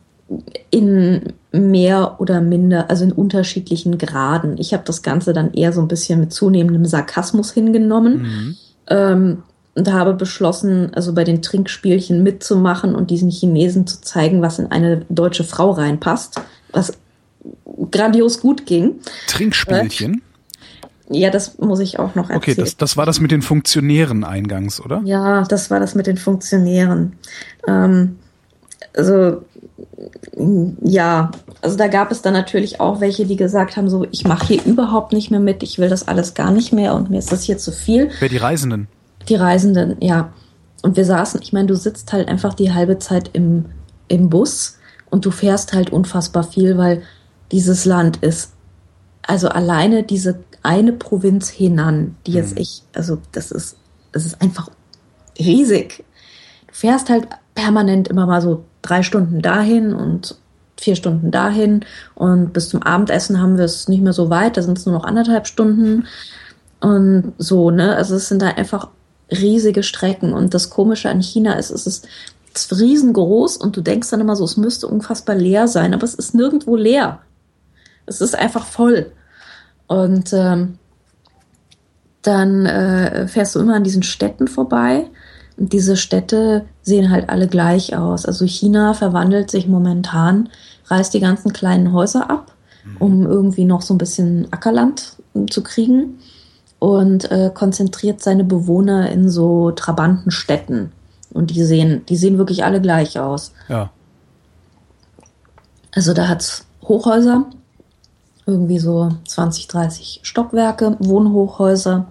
in mehr oder minder, also in unterschiedlichen Graden. Ich habe das Ganze dann eher so ein bisschen mit zunehmendem Sarkasmus hingenommen Mhm. ähm, und habe beschlossen, also bei den Trinkspielchen mitzumachen und diesen Chinesen zu zeigen, was in eine deutsche Frau reinpasst, was grandios gut ging. Trinkspielchen? Ja, das muss ich auch noch erzählen. Okay, das, das war das mit den Funktionären eingangs, oder? ja, das war das mit den Funktionären. Ähm, also ja, also da gab es dann natürlich auch welche, die gesagt haben, so ich mache hier überhaupt nicht mehr mit, ich will das alles gar nicht mehr und mir ist das hier zu viel. Wer die Reisenden? Die Reisenden, ja. Und wir saßen, ich meine, du sitzt halt einfach die halbe Zeit im, im Bus und du fährst halt unfassbar viel, weil dieses Land ist, also alleine diese eine Provinz Henan, die jetzt Mhm. ich, also das ist, das ist einfach riesig. Fährst halt permanent immer mal so drei Stunden dahin und vier Stunden dahin und bis zum Abendessen haben wir es nicht mehr so weit, da sind es nur noch anderthalb Stunden und so, ne? Also es sind da einfach riesige Strecken und das Komische an China ist, es ist, es ist riesengroß und du denkst dann immer so, es müsste unfassbar leer sein, aber es ist nirgendwo leer. Es ist einfach voll. Und ähm, dann äh, fährst du immer an diesen Städten vorbei. Diese Städte sehen halt alle gleich aus. Also China verwandelt sich momentan, reißt die ganzen kleinen Häuser ab, um irgendwie noch so ein bisschen Ackerland zu kriegen und äh, konzentriert seine Bewohner in so Trabantenstädten. Und die sehen, die sehen wirklich alle gleich aus. Ja. Also da hat's Hochhäuser, irgendwie so 20, 30 Stockwerke, Wohnhochhäuser.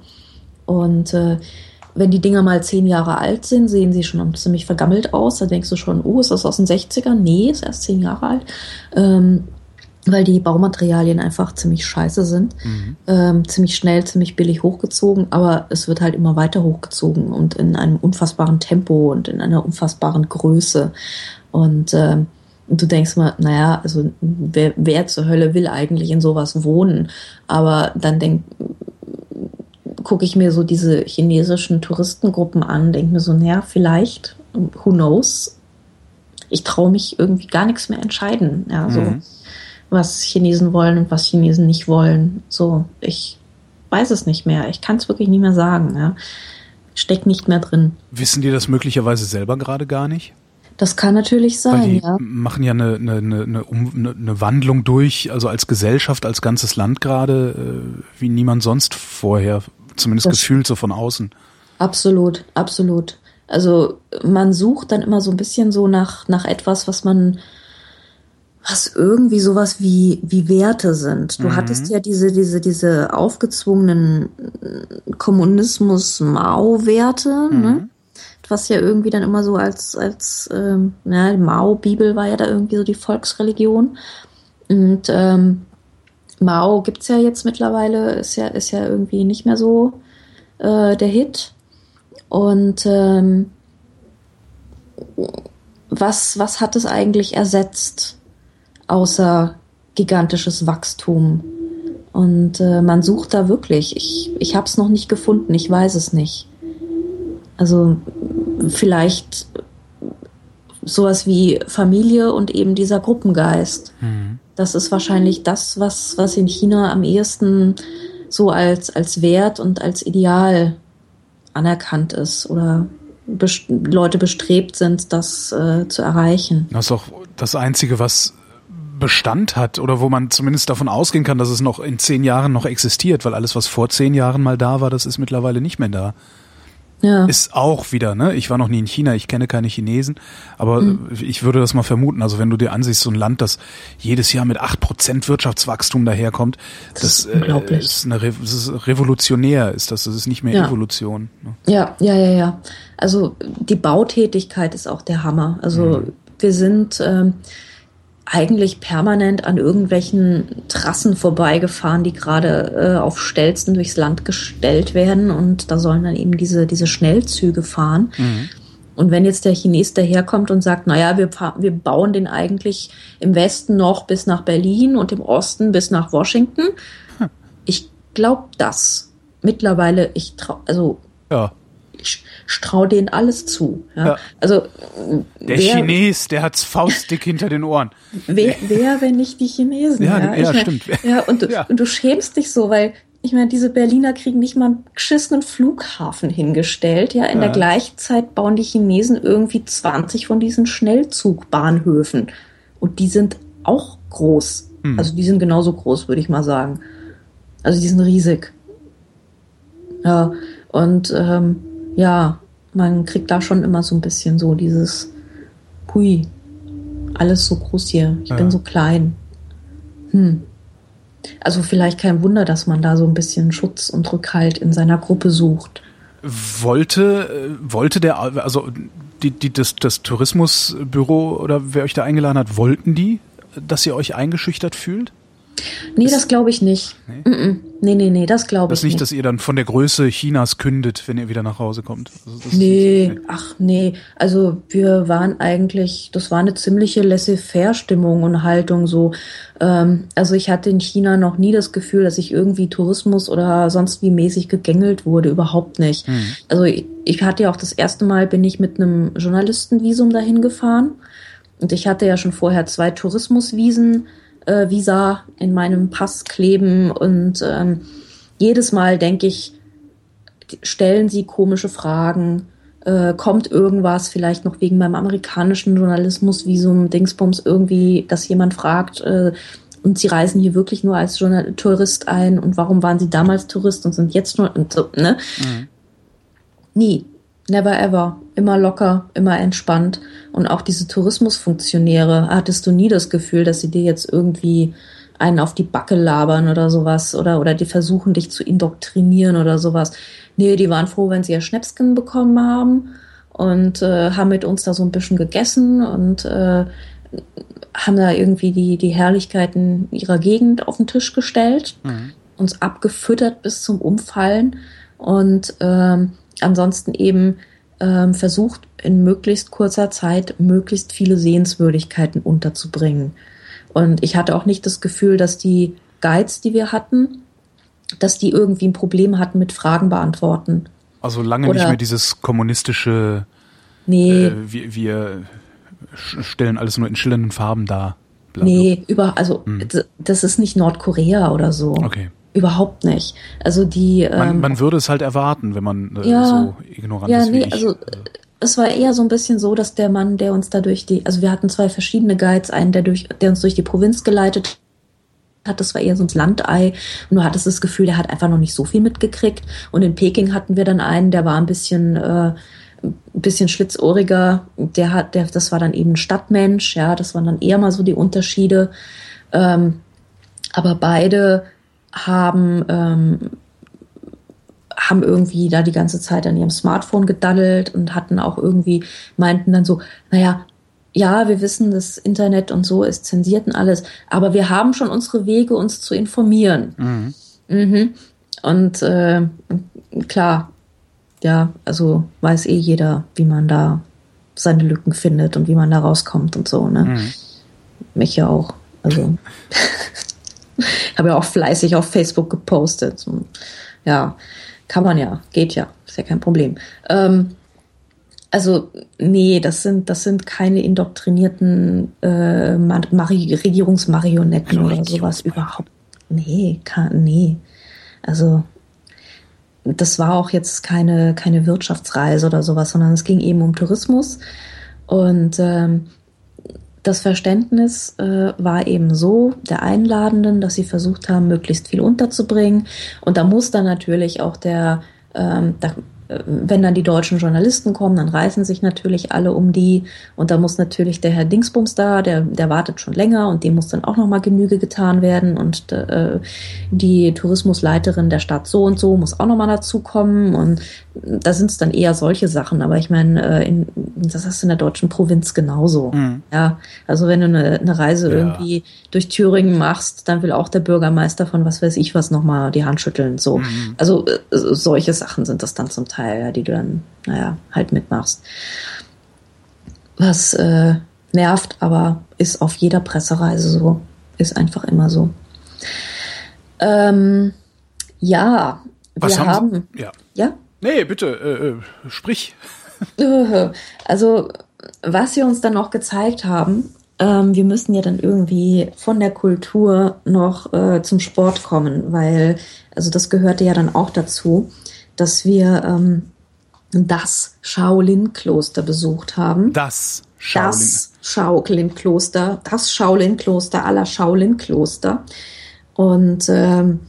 Und äh, wenn die Dinger mal zehn Jahre alt sind, sehen sie schon ziemlich vergammelt aus. Da denkst du schon, oh, ist das aus den 60ern? Nee, ist erst zehn Jahre alt. Ähm, weil die Baumaterialien einfach ziemlich scheiße sind. Ähm, ziemlich schnell, ziemlich billig hochgezogen, aber es wird halt immer weiter hochgezogen und in einem unfassbaren Tempo und in einer unfassbaren Größe. Und ähm, du denkst mal, naja, also wer, wer zur Hölle will eigentlich in sowas wohnen? Aber dann denk, gucke ich mir so diese chinesischen Touristengruppen an, denke mir so, naja, vielleicht, who knows? Ich traue mich irgendwie gar nichts mehr entscheiden. Ja, so Mhm. was Chinesen wollen und was Chinesen nicht wollen. So, ich weiß es nicht mehr. Ich kann es wirklich nicht mehr sagen. Ja. Steckt nicht mehr drin. Wissen die das möglicherweise selber gerade gar nicht? Das kann natürlich Weil sein, die ja. machen ja eine, eine, eine, eine, eine, eine Wandlung durch, also als Gesellschaft, als ganzes Land gerade, äh, wie niemand sonst vorher, zumindest Das- gefühlt so von außen. Absolut, absolut. Also man sucht dann immer so ein bisschen so nach, nach etwas, was man, was irgendwie sowas wie, wie Werte sind. Du Mhm. hattest ja diese, diese, diese aufgezwungenen Kommunismus-Mao-Werte, ne? Was ja irgendwie dann immer so als, als ähm, ja, Mao-Bibel war ja da irgendwie so die Volksreligion. Und ähm, Mao gibt's ja jetzt mittlerweile, ist ja, ist ja irgendwie nicht mehr so äh, der Hit. Und ähm, was, was hat es eigentlich ersetzt, außer gigantisches Wachstum? Und äh, man sucht da wirklich. Ich, ich habe es noch nicht gefunden, ich weiß es nicht. Also vielleicht sowas wie Familie und eben dieser Gruppengeist. Das ist wahrscheinlich das, was, was in China am ehesten so als, als Wert und als Ideal anerkannt ist oder best Leute bestrebt sind, das äh, zu erreichen. Das ist auch das Einzige, was Bestand hat oder wo man zumindest davon ausgehen kann, dass es noch in zehn Jahren noch existiert, weil alles, was vor zehn Jahren mal da war, das ist mittlerweile nicht mehr da. Ja, Ist auch wieder, ne? Ich war noch nie in China, ich kenne keine Chinesen, aber Mhm. ich würde das mal vermuten. Also wenn du dir ansiehst, so ein Land, das jedes Jahr mit acht Prozent Wirtschaftswachstum daherkommt, Das das, ist unglaublich. Äh, ist, eine Re das ist revolutionär, ist das. Das ist nicht mehr Ja. Evolution. Ne? ja, ja, ja, ja. Also die Bautätigkeit ist auch der Hammer. Also wir sind ähm, eigentlich permanent an irgendwelchen Trassen vorbeigefahren, die gerade äh, auf Stelzen durchs Land gestellt werden und da sollen dann eben diese, diese Schnellzüge fahren. Und wenn jetzt der Chines daherkommt und sagt, naja, wir, wir bauen den eigentlich im Westen noch bis nach Berlin und im Osten bis nach Washington, ich glaube das. Mittlerweile, ich trau, also Ja. Ich, traue denen alles zu. Ja? Ja. Also Der wer, Chines, der hat's faustdick hinter den Ohren. wer, wer, wenn nicht die Chinesen? Ja, ja, ja, mein, stimmt. Ja, und, du, Ja. und du schämst dich so, weil ich meine, diese Berliner kriegen nicht mal einen geschissenen Flughafen hingestellt. Ja, in Ja. der gleichen Zeit bauen die Chinesen irgendwie 20 von diesen Schnellzugbahnhöfen. Und die sind auch groß. Hm. Also die sind genauso groß, würde ich mal sagen. Also die sind riesig. Ja, und ähm, ja, man kriegt da schon immer so ein bisschen so dieses, hui, alles so groß hier. Ich Ja. bin so klein. Hm. Also vielleicht kein Wunder, dass man da so ein bisschen Schutz und Rückhalt in seiner Gruppe sucht. Wollte, wollte der, also die, die, das, das Tourismusbüro oder wer euch da eingeladen hat, wollten die, dass ihr euch eingeschüchtert fühlt? Nee, das, glaube ich nicht. Nee, nee, nee, nee das glaube ich nicht. Das nicht, dass ihr dann von der Größe Chinas kündet, wenn ihr wieder nach Hause kommt. Also nee, nee, ach nee. Also wir waren eigentlich, das war eine ziemliche laissez-faire-Stimmung und Haltung so. Ähm, also ich hatte in China noch nie das Gefühl, dass ich irgendwie Tourismus oder sonst wie mäßig gegängelt wurde. Überhaupt nicht. Hm. Also ich, ich hatte ja auch das erste Mal, bin ich mit einem Journalistenvisum dahin gefahren. Und ich hatte ja schon vorher zwei Tourismusvisen äh, Visa in meinem Pass kleben und ähm, jedes Mal denke ich, stellen sie komische Fragen, äh, kommt irgendwas vielleicht noch wegen meinem amerikanischen Journalismusvisum, Dingsbums irgendwie, dass jemand fragt, äh, und sie reisen hier wirklich nur als Journal Tourist ein und warum waren sie damals Tourist und sind jetzt nur und so, ne? Mhm. Nie. Never ever. Immer locker, immer entspannt. Und auch diese Tourismusfunktionäre, hattest du nie das Gefühl, dass sie dir jetzt irgendwie einen auf die Backe labern oder sowas oder, oder die versuchen, dich zu indoktrinieren oder sowas. Nee, die waren froh, wenn sie ihr Schnäpsken bekommen haben und äh, haben mit uns da so ein bisschen gegessen und äh, haben da irgendwie die, die Herrlichkeiten ihrer Gegend auf den Tisch gestellt, mhm. uns abgefüttert bis zum Umfallen und ähm, ansonsten eben ähm, versucht, in möglichst kurzer Zeit möglichst viele Sehenswürdigkeiten unterzubringen. Und ich hatte auch nicht das Gefühl, dass die Guides, die wir hatten, dass die irgendwie ein Problem hatten mit Fragen beantworten. Also lange Oder, nicht mehr dieses kommunistische, nee, äh, wir, wir stellen alles nur in schillernden Farben dar. Blablabla. Nee, über, also hm. das ist nicht Nordkorea oder so. Okay. Überhaupt nicht. Also die. Man, ähm, man würde es halt erwarten, wenn man äh, ja, so ignorant ja, ist. Ja, nee, ich. also es war eher so ein bisschen so, dass der Mann, der uns da durch die, also wir hatten zwei verschiedene Guides, einen, der durch, der uns durch die Provinz geleitet hat, das war eher so ein Landei. Und du hattest das Gefühl, der hat einfach noch nicht so viel mitgekriegt. Und in Peking hatten wir dann einen, der war ein bisschen, äh, ein bisschen schlitzohriger. Der hat, der, das war dann eben ein Stadtmensch, ja, das waren dann eher mal so die Unterschiede. Ähm, aber beide haben, ähm, haben irgendwie da die ganze Zeit an ihrem Smartphone gedaddelt und hatten auch irgendwie, meinten dann so, naja, ja, wir wissen, das Internet und so ist zensiert und alles, aber wir haben schon unsere Wege, uns zu informieren. Mhm. Mhm. Und äh, klar, ja, also weiß eh jeder, wie man da seine Lücken findet und wie man da rauskommt und so, ne? Mhm. Mich ja auch. Also habe ja auch fleißig auf Facebook gepostet. Ja, kann man ja, geht ja, ist ja kein Problem. Ähm, also nee, das sind das sind keine indoktrinierten äh, Regierungsmarionetten oder sowas überhaupt. Nee, kann, nee. Also das war auch jetzt keine keine Wirtschaftsreise oder sowas, sondern es ging eben um Tourismus und ähm, das Verständnis äh, war eben so der Einladenden, dass sie versucht haben, möglichst viel unterzubringen. Und da muss dann natürlich auch der, ähm, da wenn dann die deutschen Journalisten kommen, dann reißen sich natürlich alle um die und da muss natürlich der Herr Dingsbums da, der, der wartet schon länger und dem muss dann auch nochmal Genüge getan werden und äh, die Tourismusleiterin der Stadt so und so muss auch nochmal dazukommen und da sind es dann eher solche Sachen, aber ich meine, äh, das hast du in der deutschen Provinz genauso. Mhm. Ja, also wenn du eine, eine Reise ja. irgendwie durch Thüringen machst, dann will auch der Bürgermeister von was weiß ich was nochmal die Hand schütteln. So. Mhm. Also äh, solche Sachen sind das dann zum Teil, ja, die du dann, naja, halt mitmachst. Was äh, nervt, aber ist auf jeder Pressereise so. Ist einfach immer so. Ähm, ja, was wir haben, haben ja. ja? Nee, bitte, äh, äh sprich. Also, was sie uns dann noch gezeigt haben, ähm, wir müssen ja dann irgendwie von der Kultur noch äh, zum Sport kommen, weil, also das gehörte ja dann auch dazu, dass wir ähm, das Shaolin-Kloster besucht haben. Das Shaolin. Das Shaolin-Kloster, das Shaolin-Kloster aller Shaolin-Kloster. Und ähm,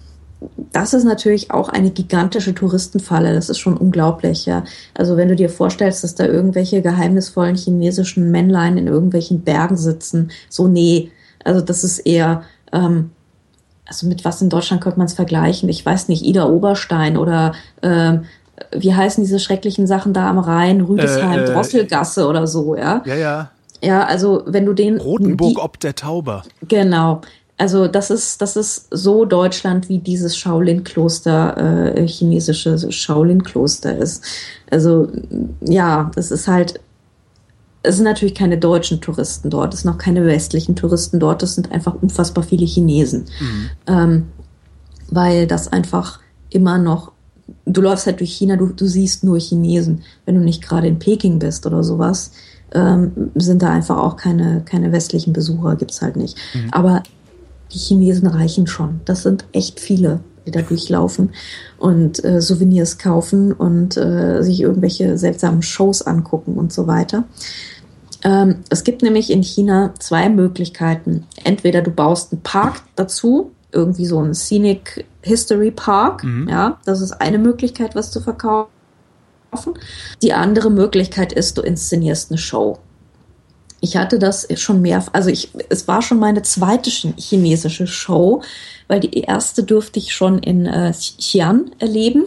das ist natürlich auch eine gigantische Touristenfalle. Das ist schon unglaublich, ja. Also wenn du dir vorstellst, dass da irgendwelche geheimnisvollen chinesischen Männlein in irgendwelchen Bergen sitzen, so nee. Also das ist eher, ähm, also mit was in Deutschland könnte man es vergleichen? Ich weiß nicht, Ida Oberstein oder ähm, wie heißen diese schrecklichen Sachen da am Rhein, Rüdesheim, Äh, äh, Drosselgasse oder so, ja. Ja, ja. Ja, also wenn du den Rotenburg die, ob der Tauber. Genau. Also das ist, das ist so Deutschland, wie dieses Shaolin-Kloster, äh, chinesische Shaolin-Kloster ist. Also ja, das ist halt, es sind natürlich keine deutschen Touristen dort, es sind auch keine westlichen Touristen dort, es sind einfach unfassbar viele Chinesen. Ähm, weil das einfach immer noch, du läufst halt durch China, du, du siehst nur Chinesen. Wenn du nicht gerade in Peking bist oder sowas, ähm, sind da einfach auch keine, keine westlichen Besucher, gibt's halt nicht. Aber die Chinesen reichen schon. Das sind echt viele, die da durchlaufen und äh, Souvenirs kaufen und äh, sich irgendwelche seltsamen Shows angucken und so weiter. Ähm, es gibt nämlich in China zwei Möglichkeiten. Entweder du baust einen Park dazu, irgendwie so einen Scenic History Park, ja, das ist eine Möglichkeit, was zu verkaufen. Die andere Möglichkeit ist, du inszenierst eine Show. Ich hatte das schon mehr, also ich, es war schon meine zweite ch- chinesische Show, weil die erste durfte ich schon in äh, Xi'an erleben.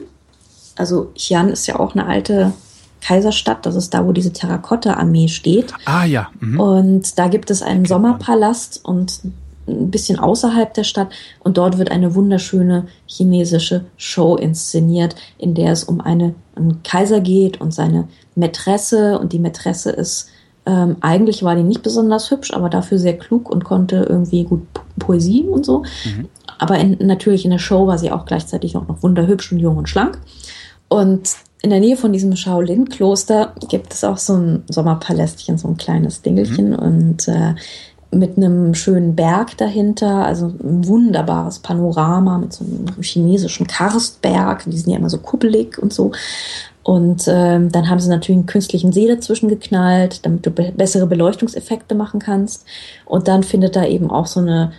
Also Xi'an ist ja auch eine alte Kaiserstadt, das ist da, wo diese Terrakotta-Armee steht. Ah ja. Mhm. Und da gibt es einen man. Sommerpalast und ein bisschen außerhalb der Stadt. Und dort wird eine wunderschöne chinesische Show inszeniert, in der es um eine, einen Kaiser geht und seine Mätresse. Und die Mätresse ist, ähm, eigentlich war die nicht besonders hübsch, aber dafür sehr klug und konnte irgendwie gut Po- Poesie und so. Aber in, natürlich in der Show war sie auch gleichzeitig auch noch wunderhübsch und jung und schlank. Und in der Nähe von diesem Shaolin-Kloster gibt es auch so ein Sommerpalästchen, so ein kleines Dingelchen und äh, mit einem schönen Berg dahinter, also ein wunderbares Panorama mit so einem chinesischen Karstberg, die sind ja immer so kuppelig und so. Und ähm, dann haben sie natürlich einen künstlichen See dazwischen geknallt, damit du be bessere Beleuchtungseffekte machen kannst. Und dann findet da eben auch so eine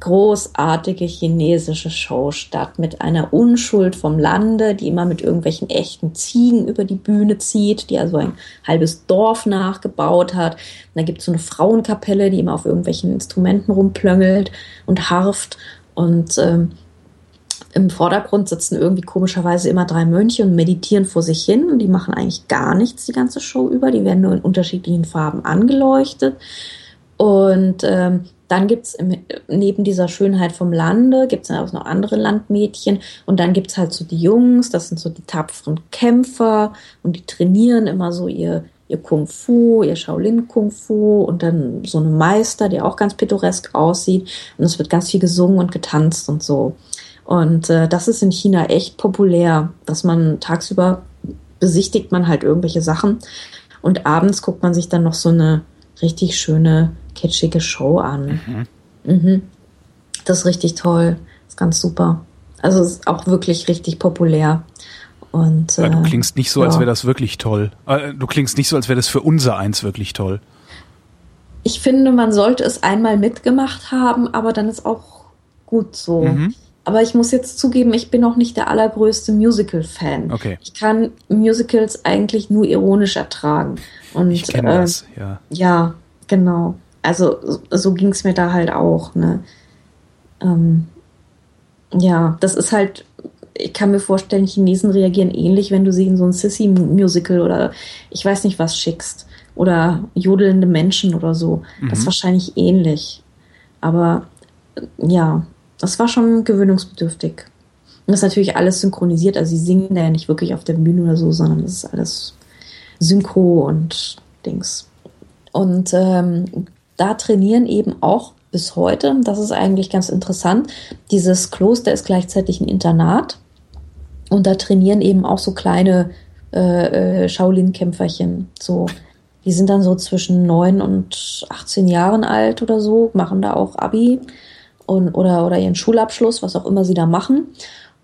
großartige chinesische Show statt mit einer Unschuld vom Lande, die immer mit irgendwelchen echten Ziegen über die Bühne zieht, die also ein halbes Dorf nachgebaut hat. Und da gibt es so eine Frauenkapelle, die immer auf irgendwelchen Instrumenten rumplöngelt und harft. Und ähm, im Vordergrund sitzen irgendwie komischerweise immer drei Mönche und meditieren vor sich hin. Und die machen eigentlich gar nichts die ganze Show über. Die werden nur in unterschiedlichen Farben angeleuchtet. Und ähm, dann gibt's im, neben dieser Schönheit vom Lande, gibt's dann auch noch andere Landmädchen. Und dann gibt's halt so die Jungs, das sind so die tapferen Kämpfer. Und die trainieren immer so ihr, ihr Kung Fu, ihr Shaolin Kung Fu. Und dann so eine Meister, die auch ganz pittoresk aussieht. Und es wird ganz viel gesungen und getanzt und so. Und äh, das ist in China echt populär, dass man tagsüber besichtigt man halt irgendwelche Sachen und abends guckt man sich dann noch so eine richtig schöne, kitschige Show an. Mhm. Das ist richtig toll. Das ist ganz super. Also es ist auch wirklich richtig populär. Und, Ja, du äh, klingst nicht so, als ja. wäre das wirklich toll. Äh, Du klingst nicht so, als wäre das für unser eins wirklich toll. Ich finde, man sollte es einmal mitgemacht haben, aber dann ist auch gut so. Mhm. Aber ich muss jetzt zugeben, ich bin auch nicht der allergrößte Musical-Fan. Okay. Ich kann Musicals eigentlich nur ironisch ertragen. Und, Ich kenne äh, das, ja. Ja, genau. Also so, so ging es mir da halt auch. Ne? Ähm, ja, das ist halt, ich kann mir vorstellen, Chinesen reagieren ähnlich, wenn du sie in so ein Sissy-Musical oder ich weiß nicht was schickst. Oder jodelnde Menschen oder so. Das ist wahrscheinlich ähnlich. Aber ja, das war schon gewöhnungsbedürftig. Und das ist natürlich alles synchronisiert. Also sie singen da ja nicht wirklich auf der Bühne oder so, sondern das ist alles Synchro und Dings. Und ähm, da trainieren eben auch bis heute, das ist eigentlich ganz interessant, dieses Kloster ist gleichzeitig ein Internat und da trainieren eben auch so kleine äh, äh, Shaolin-Kämpferchen. So, die sind dann so zwischen neun und 18 Jahren alt oder so, machen da auch Abi und, oder, oder ihren Schulabschluss, was auch immer sie da machen.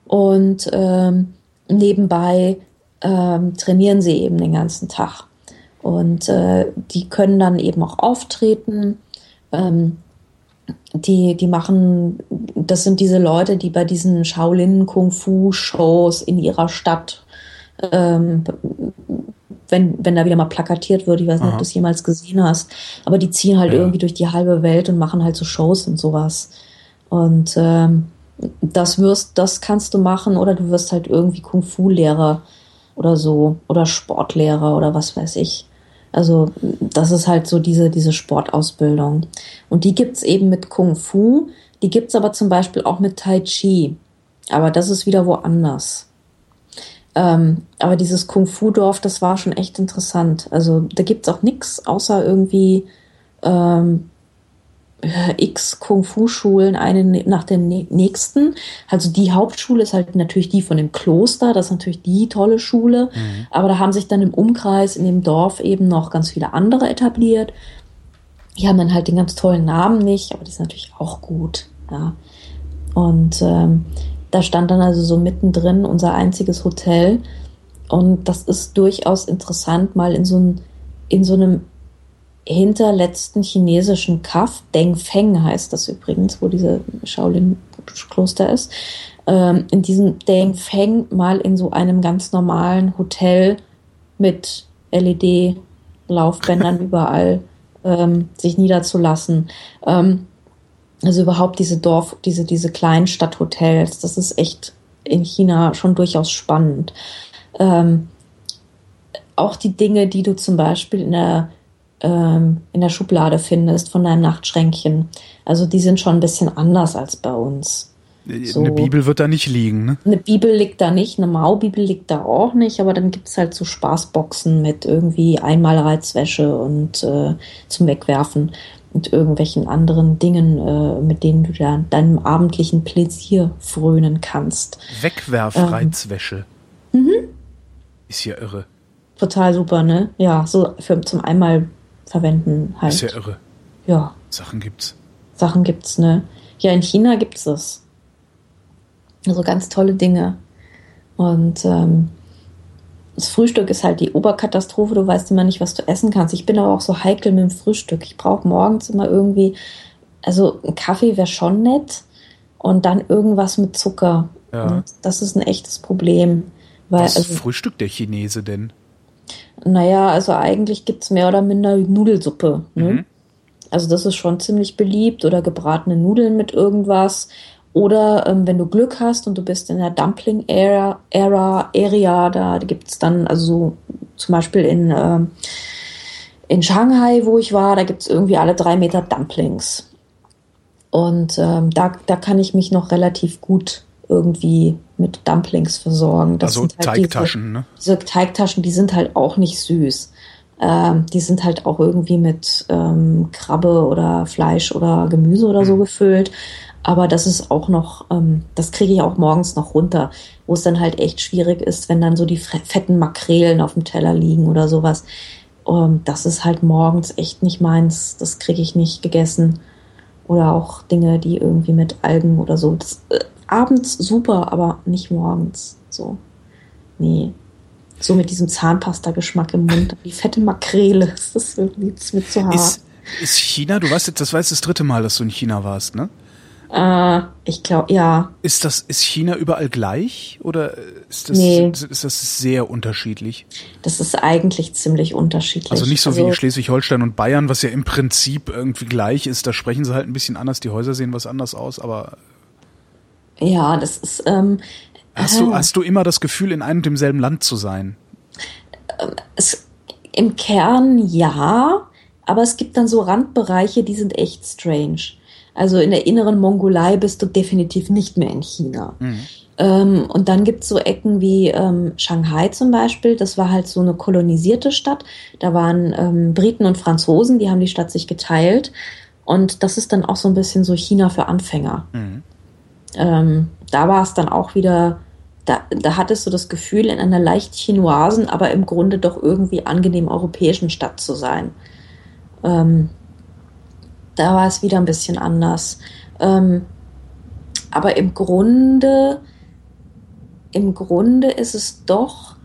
Und ähm, nebenbei ähm, trainieren sie eben den ganzen Tag. Und äh, die können dann eben auch auftreten. Ähm, die, die machen, das sind diese Leute, die bei diesen Shaolin-Kung-Fu-Shows in ihrer Stadt, ähm, wenn, wenn da wieder mal plakatiert wird, ich weiß nicht, ob du es jemals gesehen hast, aber die ziehen halt Ja. irgendwie durch die halbe Welt und machen halt so Shows und sowas. Und ähm, das wirst, das kannst du machen oder du wirst halt irgendwie Kung-Fu-Lehrer oder so oder Sportlehrer oder was weiß ich. Also das ist halt so diese, diese Sportausbildung. Und die gibt's eben mit Kung Fu, die gibt's aber zum Beispiel auch mit Tai Chi. Aber das ist wieder woanders. Ähm, aber dieses Kung Fu-Dorf, das war schon echt interessant. Also da gibt's auch nix außer irgendwie ähm, x Kung-Fu-Schulen, eine nach der nächsten. Also die Hauptschule ist halt natürlich die von dem Kloster, das ist natürlich die tolle Schule. Mhm. Aber da haben sich dann im Umkreis, in dem Dorf eben noch ganz viele andere etabliert. Die haben dann halt den ganz tollen Namen nicht, aber die ist natürlich auch gut. Ja. Und ähm, da stand dann also so mittendrin unser einziges Hotel. Und das ist durchaus interessant, mal in so, ein, in so einem hinterletzten chinesischen Kaff, Dengfeng heißt das übrigens, wo diese Shaolin-Kloster ist, ähm, in diesem Dengfeng mal in so einem ganz normalen Hotel mit LED-Laufbändern überall ähm, sich niederzulassen. Ähm, also überhaupt diese Dorf, diese, diese kleinen Stadthotels, das ist echt in China schon durchaus spannend. Ähm, auch die Dinge, die du zum Beispiel in der ähm, in der Schublade findest von deinem Nachtschränkchen. Also die sind schon ein bisschen anders als bei uns. So. Eine Bibel wird da nicht liegen, ne? Eine Bibel liegt da nicht, eine Maubibel liegt da auch nicht, aber dann gibt es halt so Spaßboxen mit irgendwie Einmalreizwäsche und äh, zum Wegwerfen und irgendwelchen anderen Dingen, äh, mit denen du da deinem abendlichen Pläsier frönen kannst. Wegwerfreizwäsche. Ähm, mhm. Ist ja irre. Total super, ne? Ja, so für, zum einmal verwenden halt. Ist ja irre. Ja. Sachen gibt's. Sachen gibt's, ne? Ja, in China gibt's es. Also ganz tolle Dinge. Und ähm, das Frühstück ist halt die Oberkatastrophe. Du weißt immer nicht, was du essen kannst. Ich bin aber auch so heikel mit dem Frühstück. Ich brauche morgens immer irgendwie, also ein Kaffee wäre schon nett und dann irgendwas mit Zucker. Ja. Das ist ein echtes Problem. Weil, was also, frühstückt der Chinese denn? Naja, also eigentlich gibt es mehr oder minder Nudelsuppe. Ne? Mhm. Also das ist schon ziemlich beliebt oder gebratene Nudeln mit irgendwas. Oder ähm, wenn du Glück hast und du bist in der Dumpling Era, Era Area, da gibt es dann, also so, zum Beispiel in, ähm, in Shanghai, wo ich war, da gibt es irgendwie alle drei Meter Dumplings. Und ähm, da, da kann ich mich noch relativ gut irgendwie mit Dumplings versorgen. Das also halt Teigtaschen, diese, ne? Diese Teigtaschen, die sind halt auch nicht süß. Ähm, die sind halt auch irgendwie mit ähm, Krabbe oder Fleisch oder Gemüse oder so mhm. gefüllt. Aber das ist auch noch, ähm, das kriege ich auch morgens noch runter, wo es dann halt echt schwierig ist, wenn dann so die fetten Makrelen auf dem Teller liegen oder sowas. Ähm, das ist halt morgens echt nicht meins. Das kriege ich nicht gegessen. Oder auch Dinge, die irgendwie mit Algen oder so. Das, äh, abends super, aber nicht morgens. So. Nee. So mit diesem Zahnpasta-Geschmack im Mund. Die fette Makrele. Das ist irgendwie zu hart. Ist, ist China, du weißt jetzt, das war jetzt das dritte Mal, dass du in China warst, ne? Äh, ich glaube, ja. Ist das, ist China überall gleich oder ist das, nee. ist das sehr unterschiedlich? Das ist eigentlich ziemlich unterschiedlich. Also nicht so also, wie Schleswig-Holstein und Bayern, was ja im Prinzip irgendwie gleich ist. Da sprechen sie halt ein bisschen anders, die Häuser sehen was anders aus, aber ja, das ist. Ähm, hast, du, äh, hast du immer das Gefühl, in einem und demselben Land zu sein? Ähm, es, Im Kern ja, aber es gibt dann so Randbereiche, die sind echt strange. Also in der inneren Mongolei bist du definitiv nicht mehr in China. Mhm. Ähm, und dann gibt es so Ecken wie ähm, Shanghai zum Beispiel. Das war halt so eine kolonisierte Stadt. Da waren ähm, Briten und Franzosen, die haben die Stadt sich geteilt. Und das ist dann auch so ein bisschen so China für Anfänger. Mhm ähm, da war es dann auch wieder, da, da hattest du das Gefühl, in einer leicht chinoisen, aber im Grunde doch irgendwie angenehm europäischen Stadt zu sein. Da war es wieder ein bisschen anders. Ähm, aber im Grunde, im Grunde ist es doch,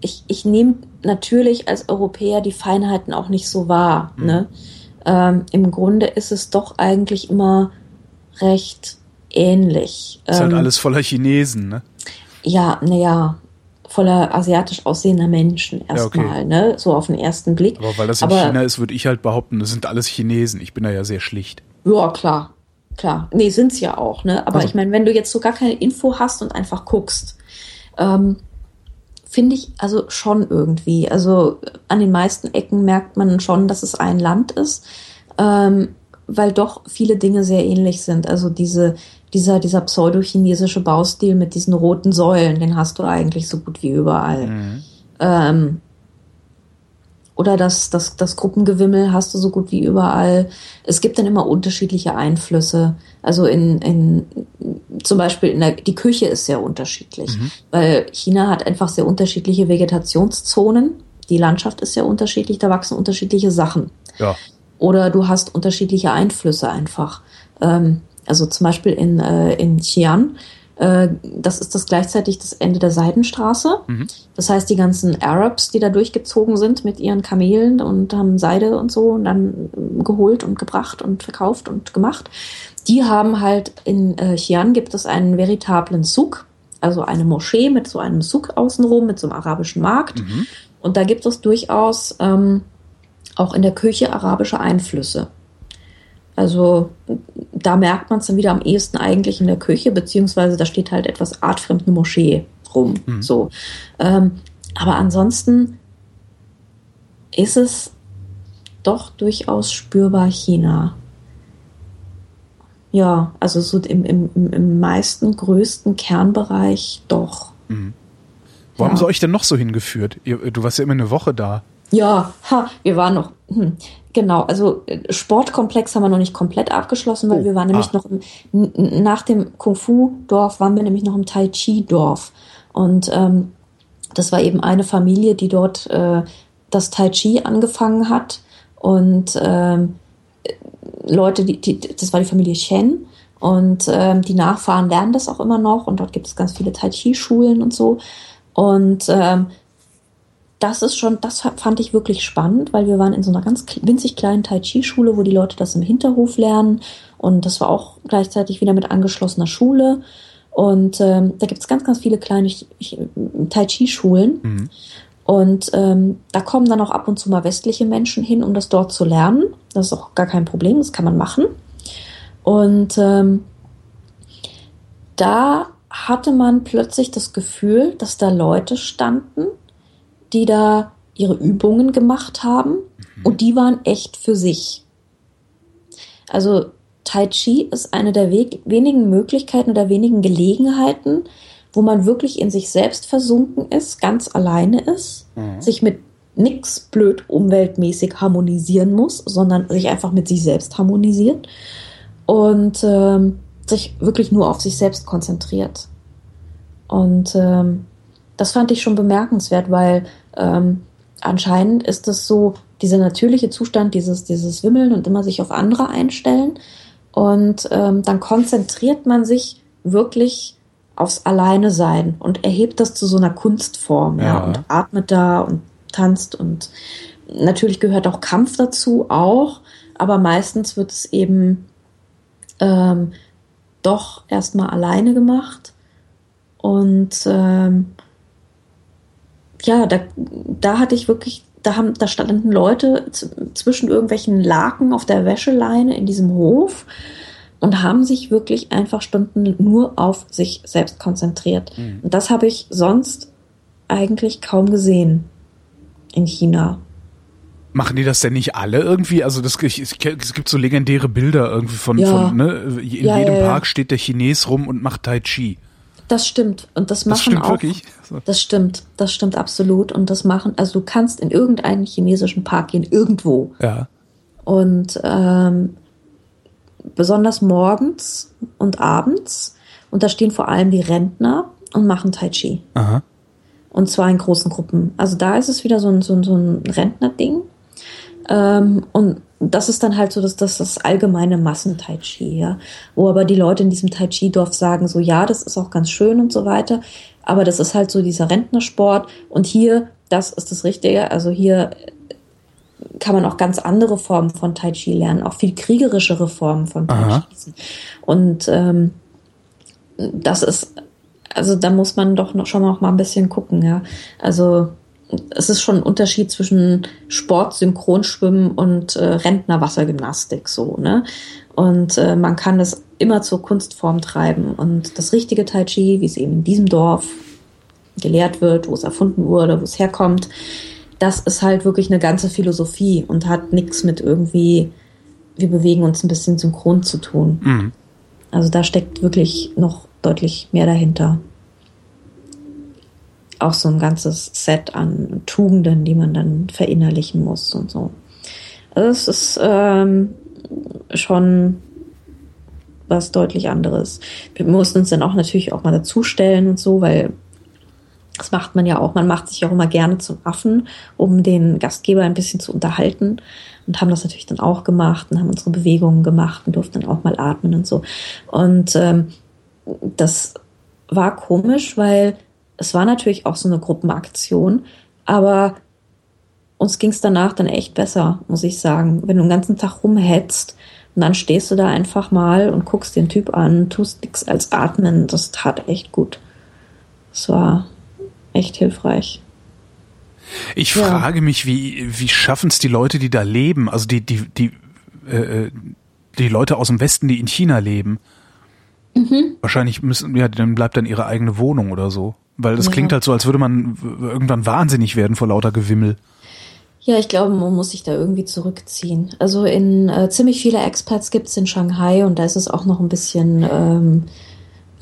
ich, ich nehme natürlich als Europäer die Feinheiten auch nicht so wahr. Mhm. Ne? Ähm, Im Grunde ist es doch eigentlich immer recht ähnlich. Ist halt ähm, alles voller Chinesen, ne? Ja, naja, voller asiatisch aussehender Menschen erstmal, ja, okay. ne? So auf den ersten Blick. Aber weil das in Aber, China ist, würde ich halt behaupten, das sind alles Chinesen. Ich bin da ja sehr schlicht. Ja, klar. Klar. Nee, sind's ja auch, ne? Aber also. ich meine, wenn du jetzt so gar keine Info hast und einfach guckst, ähm, finde ich also schon irgendwie. Also an den meisten Ecken merkt man schon, dass es ein Land ist, ähm, weil doch viele Dinge sehr ähnlich sind. Also diese, dieser, dieser pseudo-chinesische Baustil mit diesen roten Säulen, den hast du eigentlich so gut wie überall. Mhm. Ähm, oder das, das, das Gruppengewimmel hast du so gut wie überall. Es gibt dann immer unterschiedliche Einflüsse. Also in, in zum Beispiel in der, die Küche ist sehr unterschiedlich, mhm. weil China hat einfach sehr unterschiedliche Vegetationszonen. Die Landschaft ist sehr unterschiedlich, da wachsen unterschiedliche Sachen. Ja. Oder du hast unterschiedliche Einflüsse einfach. Ähm, also zum Beispiel in, äh, in Xi'an äh, das ist das gleichzeitig das Ende der Seidenstraße. Mhm. Das heißt, die ganzen Arabs, die da durchgezogen sind mit ihren Kamelen und haben Seide und so und dann geholt und gebracht und verkauft und gemacht, die haben halt in äh, Xi'an gibt es einen veritablen Souk, also eine Moschee mit so einem Souk außenrum, mit so einem arabischen Markt. Mhm. Und da gibt es durchaus ähm, auch in der Küche arabische Einflüsse. Also da merkt man es dann wieder am ehesten eigentlich in der Küche, beziehungsweise da steht halt etwas artfremd eine Moschee rum. Mhm. So. Ähm, aber ansonsten ist es doch durchaus spürbar China. Ja, also so im, im, im meisten, größten Kernbereich doch. Mhm. Wo ja. haben sie euch denn noch so hingeführt? Du warst ja immer eine Woche da. Ja, ha, wir waren noch. Hm, genau, also äh, Sportkomplex haben wir noch nicht komplett abgeschlossen, weil oh, wir waren nämlich ah. noch im, nach dem Kung Fu Dorf waren wir nämlich noch im Tai Chi Dorf und ähm, das war eben eine Familie, die dort äh, das Tai Chi angefangen hat und ähm, Leute, die, die, das war die Familie Chen und ähm, die Nachfahren lernen das auch immer noch und dort gibt es ganz viele Tai Chi Schulen und so und ähm, das ist schon, das fand ich wirklich spannend, weil wir waren in so einer ganz winzig kleinen Tai Chi-Schule, wo die Leute das im Hinterhof lernen. Und das war auch gleichzeitig wieder mit angeschlossener Schule. Und ähm, da gibt es ganz, ganz viele kleine Tai Chi-Schulen. Mhm. Und ähm, da kommen dann auch ab und zu mal westliche Menschen hin, um das dort zu lernen. Das ist auch gar kein Problem, das kann man machen. Und ähm, da hatte man plötzlich das Gefühl, dass da Leute standen, die da ihre Übungen gemacht haben mhm. und die waren echt für sich. Also Tai Chi ist eine der wenigen Möglichkeiten oder wenigen Gelegenheiten, wo man wirklich in sich selbst versunken ist, ganz alleine ist, mhm. sich mit nichts blöd umweltmäßig harmonisieren muss, sondern sich einfach mit sich selbst harmonisiert und ähm, sich wirklich nur auf sich selbst konzentriert. Und ähm, das fand ich schon bemerkenswert, weil ähm, anscheinend ist es so, dieser natürliche Zustand, dieses, dieses Wimmeln und immer sich auf andere einstellen. Und ähm, dann konzentriert man sich wirklich aufs Alleine sein und erhebt das zu so einer Kunstform, ja, ja und atmet da und tanzt und natürlich gehört auch Kampf dazu, auch, aber meistens wird es eben ähm, doch erstmal alleine gemacht und ähm, ja, da, da hatte ich wirklich, da haben, da standen Leute zwischen irgendwelchen Laken auf der Wäscheleine in diesem Hof und haben sich wirklich einfach Stunden nur auf sich selbst konzentriert. Mhm. Und das habe ich sonst eigentlich kaum gesehen in China. Machen die das denn nicht alle irgendwie? Also das, es gibt so legendäre Bilder irgendwie von, ja. von ne? in ja, jedem ja, Park steht der Chines rum und macht Tai Chi. Das stimmt. Und das machen das auch. Wirklich? So. Das stimmt. Das stimmt absolut. Und das machen, also du kannst in irgendeinen chinesischen Park gehen, irgendwo. Ja. Und ähm, besonders morgens und abends. Und da stehen vor allem die Rentner und machen Tai Chi. Aha. Und zwar in großen Gruppen. Also da ist es wieder so ein, so ein, so ein Rentner-Ding. Ähm, und das ist dann halt so das, das, das allgemeine Massen-Tai Chi, ja. Wo aber die Leute in diesem Tai Chi-Dorf sagen so, ja, das ist auch ganz schön und so weiter. Aber das ist halt so dieser Rentnersport. Und hier, das ist das Richtige. Also hier kann man auch ganz andere Formen von Tai Chi lernen, auch viel kriegerischere Formen von Tai. Chi. Und ähm, das ist, also da muss man doch noch schon noch mal ein bisschen gucken, ja. Also es ist schon ein Unterschied zwischen Sport, Synchronschwimmen und äh, Rentnerwassergymnastik so, ne? Und äh, man kann das immer zur Kunstform treiben. Und das richtige Tai Chi, wie es eben in diesem Dorf gelehrt wird, wo es erfunden wurde, wo es herkommt. Das ist halt wirklich eine ganze Philosophie und hat nichts mit irgendwie, wir bewegen uns ein bisschen synchron zu tun. Mhm. Also da steckt wirklich noch deutlich mehr dahinter. Auch so ein ganzes Set an Tugenden, die man dann verinnerlichen muss und so. Also es ist ähm, schon was deutlich anderes. Wir mussten uns dann auch natürlich auch mal dazustellen und so, weil das macht man ja auch. Man macht sich auch immer gerne zum Affen, um den Gastgeber ein bisschen zu unterhalten. Und haben das natürlich dann auch gemacht und haben unsere Bewegungen gemacht und durften dann auch mal atmen und so. Und ähm, das war komisch, weil es war natürlich auch so eine Gruppenaktion, aber uns ging es danach dann echt besser, muss ich sagen. Wenn du den ganzen Tag rumhetzt und dann stehst du da einfach mal und guckst den Typ an, tust nichts als atmen, das tat echt gut. Es war echt hilfreich. Ich ja. frage mich, wie, wie schaffen es die Leute, die da leben, also die, die, die, äh, die Leute aus dem Westen, die in China leben. Mhm. Wahrscheinlich müssen, ja, dann bleibt dann ihre eigene Wohnung oder so. Weil das ja. klingt halt so, als würde man irgendwann wahnsinnig werden vor lauter Gewimmel. Ja, ich glaube, man muss sich da irgendwie zurückziehen. Also in äh, ziemlich viele Expats gibt es in Shanghai und da ist es auch noch ein bisschen ähm,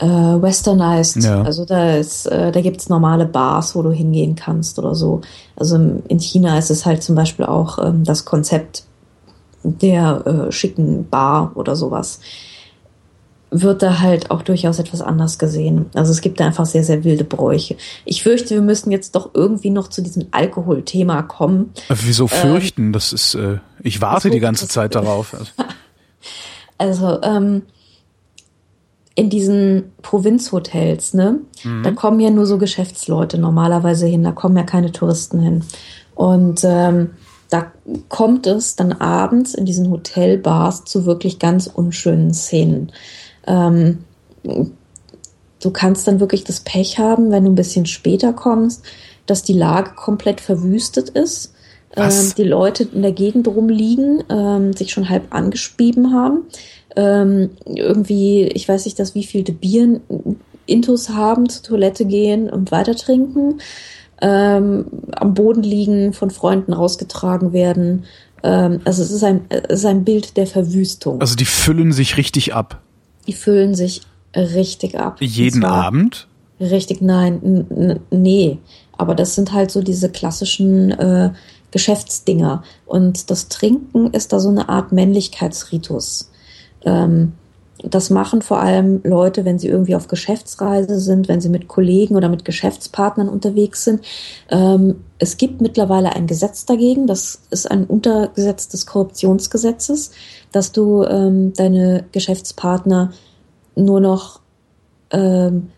äh, westernized. Ja. Also da ist, äh, da gibt's normale Bars, wo du hingehen kannst oder so. Also in China ist es halt zum Beispiel auch ähm, das Konzept der äh, schicken Bar oder sowas wird da halt auch durchaus etwas anders gesehen. Also es gibt da einfach sehr, sehr wilde Bräuche. Ich fürchte, wir müssen jetzt doch irgendwie noch zu diesem Alkoholthema kommen. Wieso fürchten? Ähm, das ist, äh, ich warte die ganze Zeit darauf. Also, ähm, in diesen Provinzhotels, ne, mhm. da kommen ja nur so Geschäftsleute normalerweise hin, da kommen ja keine Touristen hin. Und ähm, da kommt es dann abends in diesen Hotelbars zu wirklich ganz unschönen Szenen. Ähm, du kannst dann wirklich das Pech haben, wenn du ein bisschen später kommst, dass die Lage komplett verwüstet ist. Ähm, die Leute in der Gegend rumliegen, ähm, sich schon halb angespieben haben ähm, irgendwie, ich weiß nicht, dass wie viele Bieren Intus haben, zur Toilette gehen und weiter trinken, ähm, am Boden liegen, von Freunden rausgetragen werden. Ähm, also es ist, ein, es ist ein Bild der Verwüstung. Also die füllen sich richtig ab. Die füllen sich richtig ab. Jeden Abend? Richtig, nein, nee. Aber das sind halt so diese klassischen äh, Geschäftsdinger. Und das Trinken ist da so eine Art Männlichkeitsritus. Ähm, das machen vor allem Leute, wenn sie irgendwie auf Geschäftsreise sind, wenn sie mit Kollegen oder mit Geschäftspartnern unterwegs sind. Ähm, es gibt mittlerweile ein Gesetz dagegen, das ist ein Untergesetz des Korruptionsgesetzes, dass du ähm, deine Geschäftspartner nur noch ähm,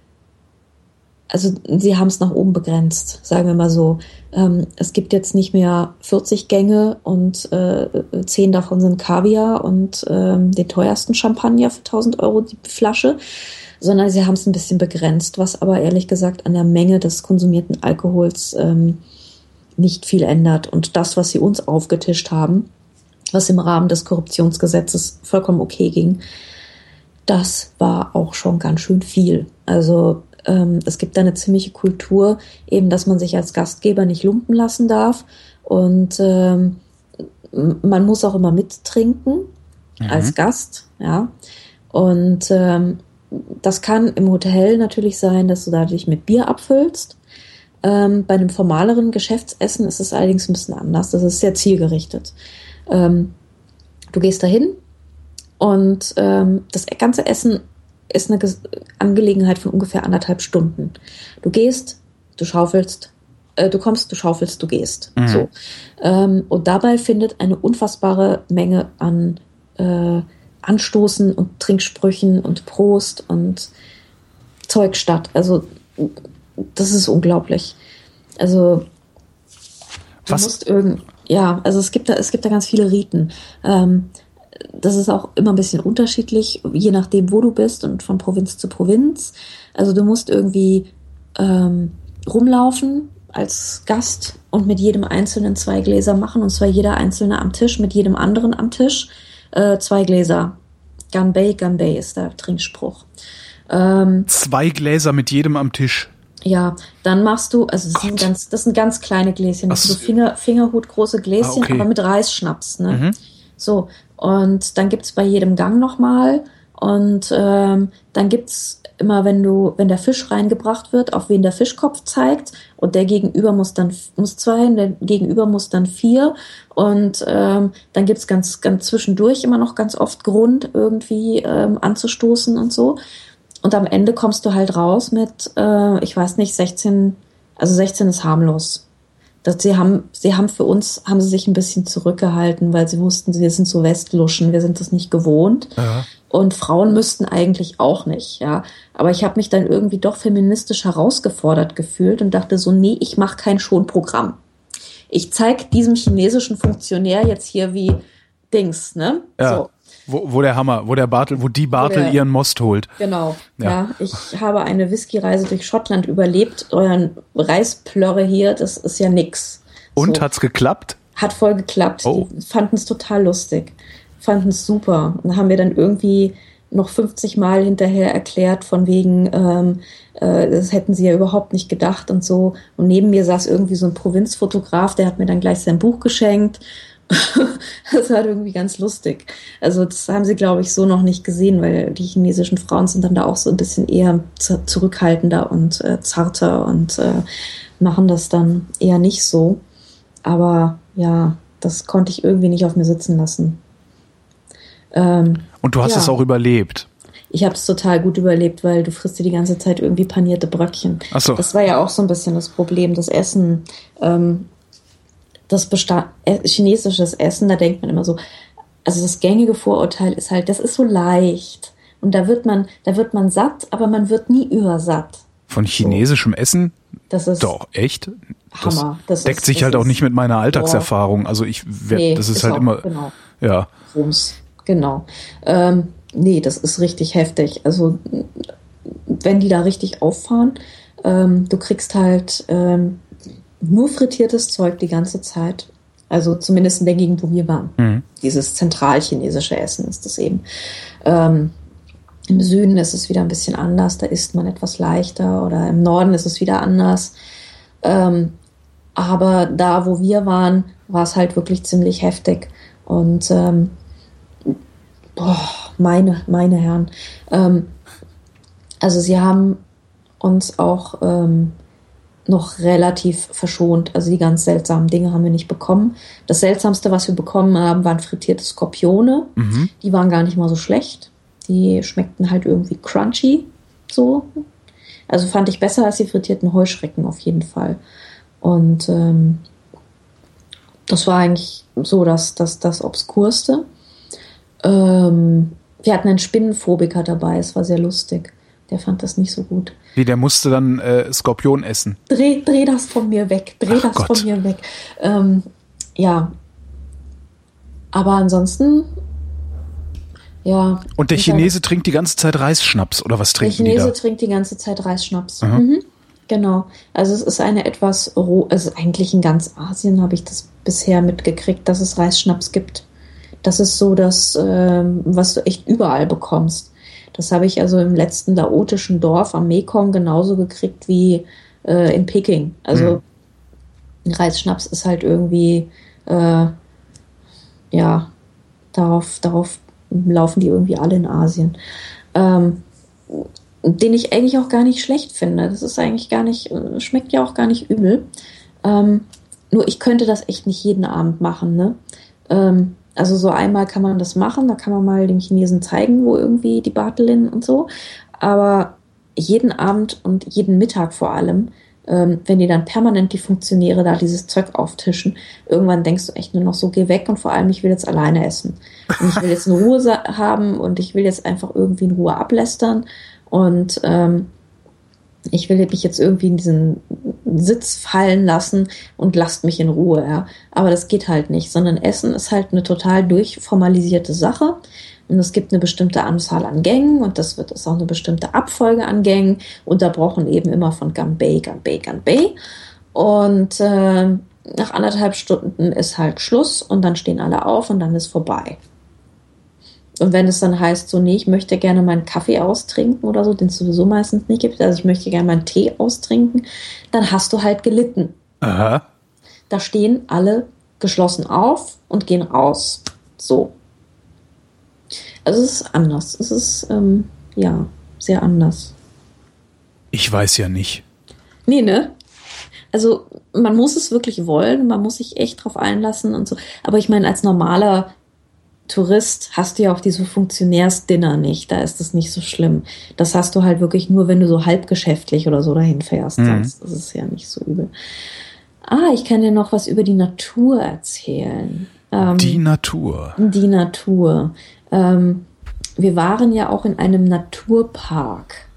also sie haben es nach oben begrenzt, sagen wir mal so. Ähm, es gibt jetzt nicht mehr 40 Gänge und äh, 10 davon sind Kaviar und ähm, den teuersten Champagner für 1000 Euro die Flasche, sondern sie haben es ein bisschen begrenzt, was aber ehrlich gesagt an der Menge des konsumierten Alkohols ähm, nicht viel ändert. Und das, was sie uns aufgetischt haben, was im Rahmen des Korruptionsgesetzes vollkommen okay ging, das war auch schon ganz schön viel. Also ähm, es gibt da eine ziemliche Kultur, eben, dass man sich als Gastgeber nicht lumpen lassen darf. Und ähm, man muss auch immer mittrinken mhm. als Gast, ja. Und ähm, das kann im Hotel natürlich sein, dass du da dich mit Bier abfüllst. Ähm, bei einem formaleren Geschäftsessen ist es allerdings ein bisschen anders. Das ist sehr zielgerichtet. Ähm, du gehst dahin und ähm, das ganze Essen ist eine Angelegenheit von ungefähr anderthalb Stunden. Du gehst, du schaufelst, äh, du kommst, du schaufelst, du gehst. Mhm. So. Ähm, und dabei findet eine unfassbare Menge an äh, Anstoßen und Trinksprüchen und Prost und Zeug statt. Also das ist unglaublich. Also du Was? musst irgend ja, also es gibt da es gibt da ganz viele Riten. Ähm, das ist auch immer ein bisschen unterschiedlich, je nachdem, wo du bist und von Provinz zu Provinz. Also du musst irgendwie ähm, rumlaufen als Gast und mit jedem Einzelnen zwei Gläser machen, und zwar jeder Einzelne am Tisch, mit jedem anderen am Tisch äh, zwei Gläser. Ganbei, Ganbei ist der Trinkspruch. Ähm, zwei Gläser mit jedem am Tisch. Ja, dann machst du, also das sind, ganz, das sind ganz kleine Gläschen, das sind so Finger, Fingerhutgroße Gläschen, ah, okay. aber mit Reisschnaps. Ne? Mhm. So, und dann gibt's bei jedem Gang nochmal. Und ähm, dann gibt's immer, wenn du, wenn der Fisch reingebracht wird, auf wen der Fischkopf zeigt. Und der Gegenüber muss dann muss zwei, der Gegenüber muss dann vier. Und ähm, dann gibt's ganz ganz zwischendurch immer noch ganz oft Grund irgendwie ähm, anzustoßen und so. Und am Ende kommst du halt raus mit, äh, ich weiß nicht, 16, also 16 ist harmlos. Das, sie haben, sie haben für uns, haben sie sich ein bisschen zurückgehalten, weil sie wussten, wir sind so Westluschen, wir sind das nicht gewohnt. Ja. Und Frauen müssten eigentlich auch nicht, ja. Aber ich habe mich dann irgendwie doch feministisch herausgefordert gefühlt und dachte so, nee, ich mache kein Schonprogramm. Ich zeig diesem chinesischen Funktionär jetzt hier wie Dings, ne? Ja. So. Wo, wo der Hammer, wo der Bartel, wo die Bartel der, ihren Most holt. Genau. Ja. ja. ich habe eine Whisky-Reise durch Schottland überlebt. Euren Reisplörre hier, das ist ja nix. Und so. hat's geklappt? Hat voll geklappt. Oh. Die fanden es total lustig. Fanden es super. Und haben wir dann irgendwie noch 50 Mal hinterher erklärt, von wegen, ähm, äh, das hätten sie ja überhaupt nicht gedacht und so. Und neben mir saß irgendwie so ein Provinzfotograf, der hat mir dann gleich sein Buch geschenkt das war irgendwie ganz lustig. Also das haben sie, glaube ich, so noch nicht gesehen, weil die chinesischen Frauen sind dann da auch so ein bisschen eher zurückhaltender und äh, zarter und äh, machen das dann eher nicht so. Aber ja, das konnte ich irgendwie nicht auf mir sitzen lassen. Ähm, und du hast ja. es auch überlebt. Ich habe es total gut überlebt, weil du frisst dir die ganze Zeit irgendwie panierte Bröckchen. Ach so. Das war ja auch so ein bisschen das Problem. Das Essen ähm, das Bestand, äh, chinesisches Essen, da denkt man immer so, also das gängige Vorurteil ist halt, das ist so leicht. Und da wird man, da wird man satt, aber man wird nie übersatt. Von chinesischem so. Essen? Das ist doch echt. Das, das deckt ist, sich das halt auch nicht mit meiner Alltagserfahrung. Also ich werd, nee, das ist, ist halt auch, immer genau. ja. Rums, genau. Ähm, nee, das ist richtig heftig. Also wenn die da richtig auffahren, ähm, du kriegst halt ähm, nur frittiertes Zeug die ganze Zeit. Also zumindest in der Gegend, wo wir waren. Mhm. Dieses zentralchinesische Essen ist das eben. Ähm, Im Süden ist es wieder ein bisschen anders, da isst man etwas leichter oder im Norden ist es wieder anders. Ähm, aber da, wo wir waren, war es halt wirklich ziemlich heftig. Und ähm, boah, meine, meine Herren. Ähm, also sie haben uns auch ähm, noch relativ verschont. Also die ganz seltsamen Dinge haben wir nicht bekommen. Das Seltsamste, was wir bekommen haben, waren frittierte Skorpione. Mhm. Die waren gar nicht mal so schlecht. Die schmeckten halt irgendwie crunchy. So. Also fand ich besser als die frittierten Heuschrecken auf jeden Fall. Und ähm, das war eigentlich so das, das, das Obskurste. Ähm, wir hatten einen Spinnenphobiker dabei, es war sehr lustig. Der fand das nicht so gut. Wie, der musste dann äh, Skorpion essen? Dreh, dreh das von mir weg, dreh Ach das Gott. von mir weg. Ähm, ja. Aber ansonsten, ja. Und der Chinese trinkt die ganze Zeit Reisschnaps, oder was trinken die da? Der Chinese trinkt die ganze Zeit Reisschnaps. Mhm. Genau. Also es ist eine etwas roh, also eigentlich in ganz Asien habe ich das bisher mitgekriegt, dass es Reisschnaps gibt. Das ist so das, ähm, was du echt überall bekommst. Das habe ich also im letzten laotischen Dorf am Mekong genauso gekriegt wie äh, in Peking. Also mhm. Reisschnaps ist halt irgendwie, äh, ja, darauf, darauf laufen die irgendwie alle in Asien. Ähm, den ich eigentlich auch gar nicht schlecht finde. Das ist eigentlich gar nicht, äh, schmeckt ja auch gar nicht übel. Ähm, nur ich könnte das echt nicht jeden Abend machen, ne? Ähm, also so einmal kann man das machen, da kann man mal dem Chinesen zeigen, wo irgendwie die Bartelin und so. Aber jeden Abend und jeden Mittag vor allem, ähm, wenn die dann permanent die Funktionäre da dieses Zeug auftischen, irgendwann denkst du echt nur noch so, geh weg und vor allem, ich will jetzt alleine essen. Und ich will jetzt eine Ruhe haben und ich will jetzt einfach irgendwie in Ruhe ablästern. Und ähm, ich will mich jetzt irgendwie in diesen Sitz fallen lassen und lasst mich in Ruhe, ja. Aber das geht halt nicht, sondern Essen ist halt eine total durchformalisierte Sache. Und es gibt eine bestimmte Anzahl an Gängen und das wird ist auch eine bestimmte Abfolge an Gängen, unterbrochen eben immer von Gambay, Gambay, Gambay. Und äh, nach anderthalb Stunden ist halt Schluss und dann stehen alle auf und dann ist vorbei. Und wenn es dann heißt, so, nee, ich möchte gerne meinen Kaffee austrinken oder so, den es sowieso meistens nicht gibt, also ich möchte gerne meinen Tee austrinken, dann hast du halt gelitten. Aha. Da stehen alle geschlossen auf und gehen raus. So. Also es ist anders. Es ist, ähm, ja, sehr anders. Ich weiß ja nicht. Nee, ne? Also man muss es wirklich wollen, man muss sich echt drauf einlassen und so. Aber ich meine, als normaler Tourist hast du ja auch diese Funktionärsdinner nicht. Da ist das nicht so schlimm. Das hast du halt wirklich nur, wenn du so halbgeschäftlich oder so dahin fährst. Mhm. Sonst ist es ja nicht so übel. Ah, ich kann dir noch was über die Natur erzählen. Ähm, die Natur. Die Natur. Ähm, wir waren ja auch in einem Naturpark.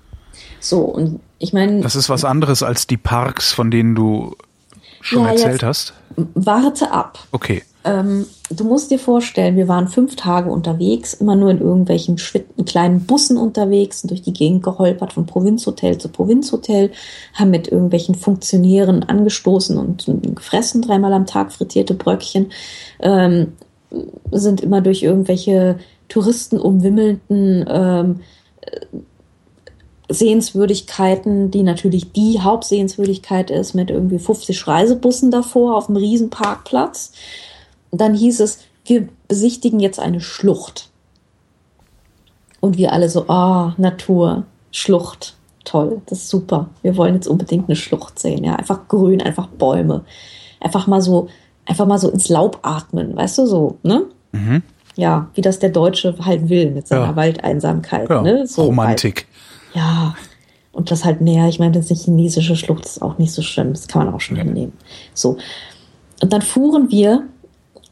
So, und ich meine. Das ist was anderes als die Parks, von denen du schon ja, erzählt hast. Warte ab. Okay. Ähm, du musst dir vorstellen, wir waren fünf Tage unterwegs, immer nur in irgendwelchen kleinen Bussen unterwegs, durch die Gegend geholpert, von Provinzhotel zu Provinzhotel, haben mit irgendwelchen Funktionären angestoßen und gefressen, dreimal am Tag frittierte Bröckchen, ähm, sind immer durch irgendwelche Touristen umwimmelnden ähm, Sehenswürdigkeiten, die natürlich die Hauptsehenswürdigkeit ist, mit irgendwie 50 Reisebussen davor auf dem Riesenparkplatz. Und dann hieß es, wir besichtigen jetzt eine Schlucht. Und wir alle so, ah, oh, Natur, Schlucht, toll, das ist super. Wir wollen jetzt unbedingt eine Schlucht sehen, ja, einfach grün, einfach Bäume, einfach mal so, einfach mal so ins Laub atmen, weißt du so, ne? Mhm. Ja, wie das der Deutsche halt will mit seiner ja. Waldeinsamkeit, ja. ne? So Romantik. Halt. Ja, und das halt mehr. Ich meine, das ist eine chinesische Schlucht, ist auch nicht so schlimm. Das kann man auch schon hinnehmen. So. Und dann fuhren wir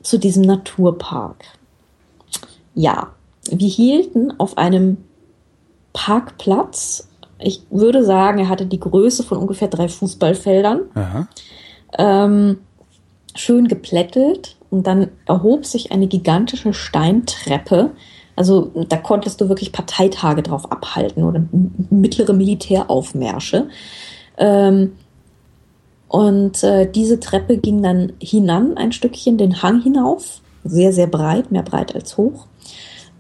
zu diesem Naturpark. Ja, wir hielten auf einem Parkplatz. Ich würde sagen, er hatte die Größe von ungefähr drei Fußballfeldern. Ähm, schön geplättelt und dann erhob sich eine gigantische Steintreppe. Also da konntest du wirklich Parteitage drauf abhalten oder mittlere Militäraufmärsche. Ähm, und äh, diese Treppe ging dann hinan, ein Stückchen, den Hang hinauf, sehr, sehr breit, mehr breit als hoch.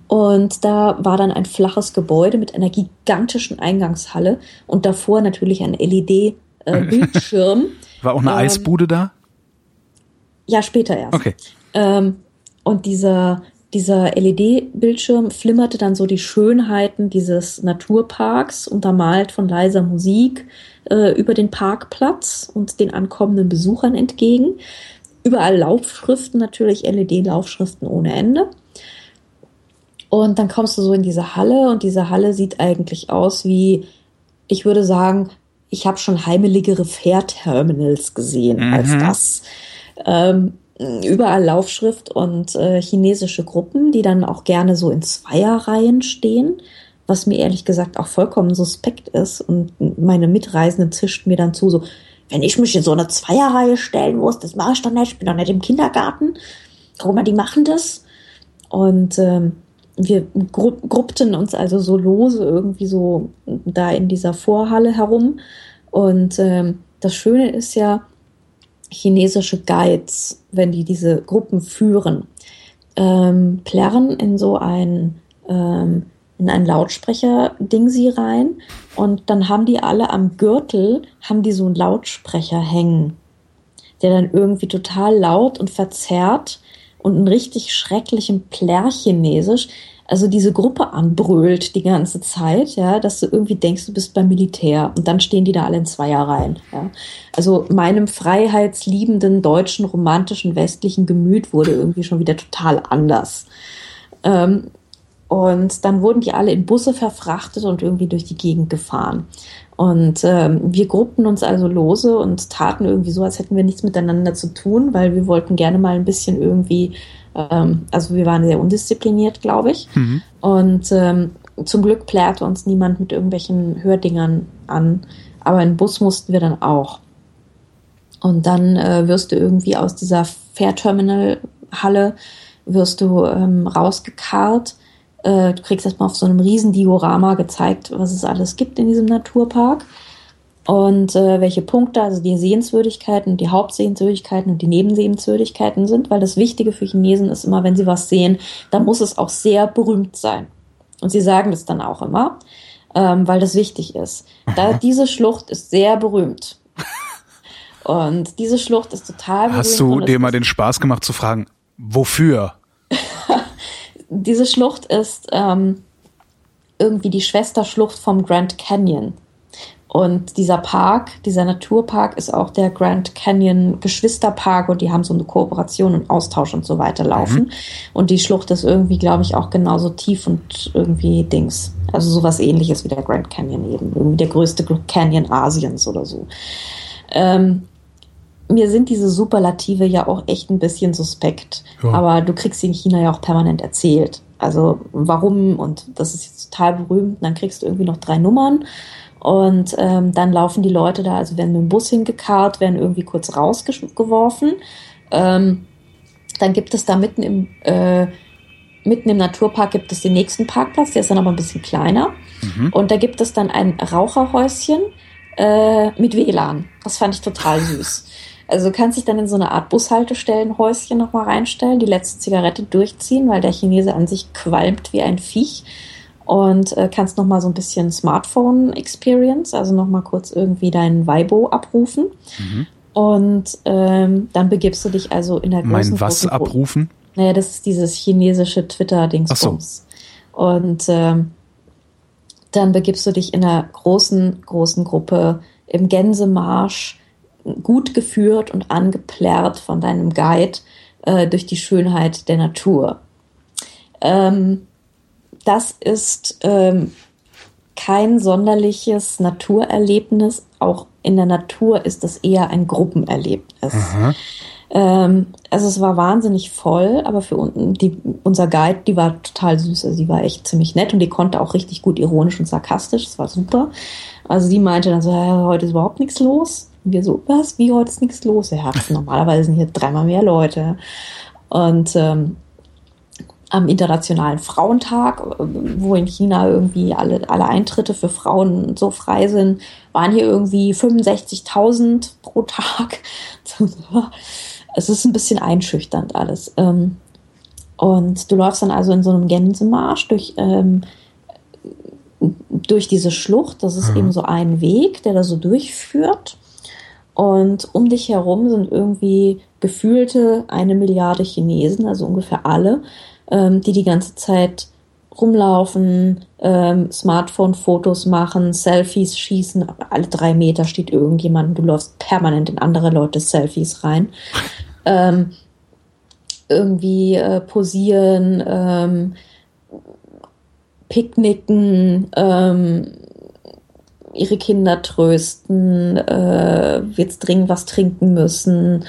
Und da war dann ein flaches Gebäude mit einer gigantischen Eingangshalle und davor natürlich ein LED-Bildschirm. Äh, war auch eine ähm, Eisbude da? Ja, später erst. Okay. Ähm, und dieser, dieser LED-Bildschirm flimmerte dann so die Schönheiten dieses Naturparks, untermalt von leiser Musik äh, über den Parkplatz und den ankommenden Besuchern entgegen. Überall Laufschriften, natürlich LED-Laufschriften ohne Ende. Und dann kommst du so in diese Halle und diese Halle sieht eigentlich aus wie, ich würde sagen, ich habe schon heimeligere Fährterminals gesehen mhm. als das. Ähm, überall Laufschrift und äh, chinesische Gruppen, die dann auch gerne so in Zweierreihen stehen was mir ehrlich gesagt auch vollkommen suspekt ist. Und meine Mitreisenden zischt mir dann zu, so, wenn ich mich in so eine Zweierreihe stellen muss, das mache ich doch nicht, ich bin doch nicht im Kindergarten. Guck mal, die machen das. Und ähm, wir gru gruppten uns also so lose irgendwie so da in dieser Vorhalle herum. Und ähm, das Schöne ist ja, chinesisge Guides, wenn die diese Gruppen führen, ähm, plärren in so ein ähm, in ein Lautsprecher-Ding sie rein und dann haben die alle am Gürtel, haben die so einen Lautsprecher hängen, der dann irgendwie total laut und verzerrt und einen richtig schrecklichen Plärchinesisch, also diese Gruppe anbrüllt die ganze Zeit, ja, dass du irgendwie denkst, du bist beim Militär und dann stehen die da alle in Zweierreihen, ja. Also meinem freiheitsliebenden deutschen romantischen westlichen Gemüt wurde irgendwie schon wieder total anders. Ähm, und dann wurden die alle in Busse verfrachtet und irgendwie durch die Gegend gefahren. Und ähm, wir gruppten uns also lose und taten irgendwie so, als hätten wir nichts miteinander zu tun, weil wir wollten gerne mal ein bisschen irgendwie, ähm, also wir waren sehr undiszipliniert, glaube ich. Mhm. Und ähm, zum Glück plärrte uns niemand mit irgendwelchen Hördingern an, aber in Bus mussten wir dann auch. Und dann äh, wirst du irgendwie aus dieser Fairterminal-Halle wirst du ähm, rausgekarrt äh, du kriegst erstmal auf so einem riesen Diorama gezeigt, was es alles gibt in diesem Naturpark. und äh, welche Punkte, also die Sehenswürdigkeiten, die Hauptsehenswürdigkeiten und die Nebensehenswürdigkeiten sind, weil das Wichtige für Chinesen ist immer, wenn sie was sehen, dann muss es auch sehr berühmt sein. Und sie sagen das dann auch immer, ähm, weil das wichtig ist. Da, diese Schlucht ist sehr berühmt. Und diese Schlucht ist total berühmt. Hast du dir mal den Spaß gemacht zu fragen, wofür? diese Schlucht ist ähm, irgendwie die Schwesterschlucht vom Grand Canyon. Und dieser Park, dieser Naturpark ist auch der Grand Canyon Geschwisterpark und die haben so eine Kooperation und Austausch und so weiter laufen. Mhm. Und die Schlucht ist irgendwie, glaube ich, auch genauso tief und irgendwie Dings. Also sowas ähnliches wie der Grand Canyon eben. Irgendwie der größte Canyon Asiens oder so. Ähm, mir sind diese Superlative ja auch echt ein bisschen suspekt. Ja. Aber du kriegst sie in China ja auch permanent erzählt. Also warum und das ist jetzt total berühmt. Und dann kriegst du irgendwie noch drei Nummern und ähm, dann laufen die Leute da, also werden mit dem Bus hingekarrt, werden irgendwie kurz rausgeworfen. Ähm, dann gibt es da mitten im, äh, mitten im Naturpark gibt es den nächsten Parkplatz, der ist dann aber ein bisschen kleiner. Mhm. Und da gibt es dann ein Raucherhäuschen äh, mit WLAN. Das fand ich total süß. Also du kannst dich dann in so eine Art Bushaltestellenhäuschen nochmal reinstellen, die letzte Zigarette durchziehen, weil der Chinese an sich qualmt wie ein Viech und äh, kannst noch mal so ein bisschen Smartphone Experience, also noch mal kurz irgendwie deinen Weibo abrufen. Mhm. Und ähm, dann begibst du dich also in der großen Mein was abrufen? Naja, das ist dieses chinesische Twitter-Dingsbums. So. Und ähm, dann begibst du dich in einer großen, großen Gruppe im Gänsemarsch, gut geführt und angeplärrt von deinem Guide äh, durch die Schönheit der Natur. Ähm, das ist ähm, kein sonderliches Naturerlebnis. Auch in der Natur ist es eher ein Gruppenerlebnis. Ähm, also es war wahnsinnig voll, aber für unten die, unser Guide, die war total süß. Also die war echt ziemlich nett und die konnte auch richtig gut ironisch und sarkastisch. Das war super. Also sie meinte dann so, heute ist überhaupt nichts los. Und wir so, was? Wie heute ist nichts los? Ja, normalerweise sind hier dreimal mehr Leute. Und ähm, am Internationalen Frauentag, wo in China irgendwie alle, alle Eintritte für Frauen so frei sind, waren hier irgendwie 65.000 pro Tag. es ist ein bisschen einschüchternd alles. Ähm, und du läufst dann also in so einem Gänsemarsch durch, ähm, durch diese Schlucht. Das ist mhm. eben so ein Weg, der da so durchführt. Und um dich herum sind irgendwie gefühlte eine Milliarde Chinesen, also ungefähr alle, ähm, die die ganze Zeit rumlaufen, ähm, Smartphone-Fotos machen, Selfies schießen. Alle drei Meter steht irgendjemand, du läufst permanent in andere Leute Selfies rein. Ähm, irgendwie äh, posieren, ähm, picknicken, ähm, ihre Kinder trösten, äh, jetzt dringend was trinken müssen.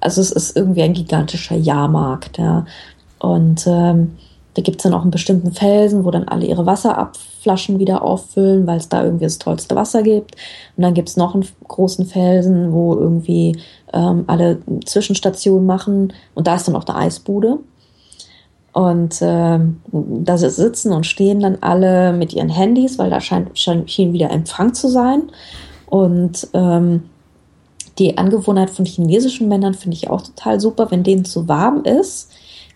Also es ist irgendwie ein gigantischer Jahrmarkt, ja. Und ähm, da gibt's dann auch einen bestimmten Felsen, wo dann alle ihre Wasserabflaschen wieder auffüllen, weil es da irgendwie das tollste Wasser gibt. Und dann gibt's noch einen großen Felsen, wo irgendwie ähm, alle Zwischenstationen machen. Und da ist dann auch eine Eisbude. Und ähm, da sitzen und stehen dann alle mit ihren Handys, weil da scheint, scheint schien wieder Empfang zu sein. Und ähm, die Angewohnheit von chinesischen Männern finde ich auch total super, wenn denen zu warm ist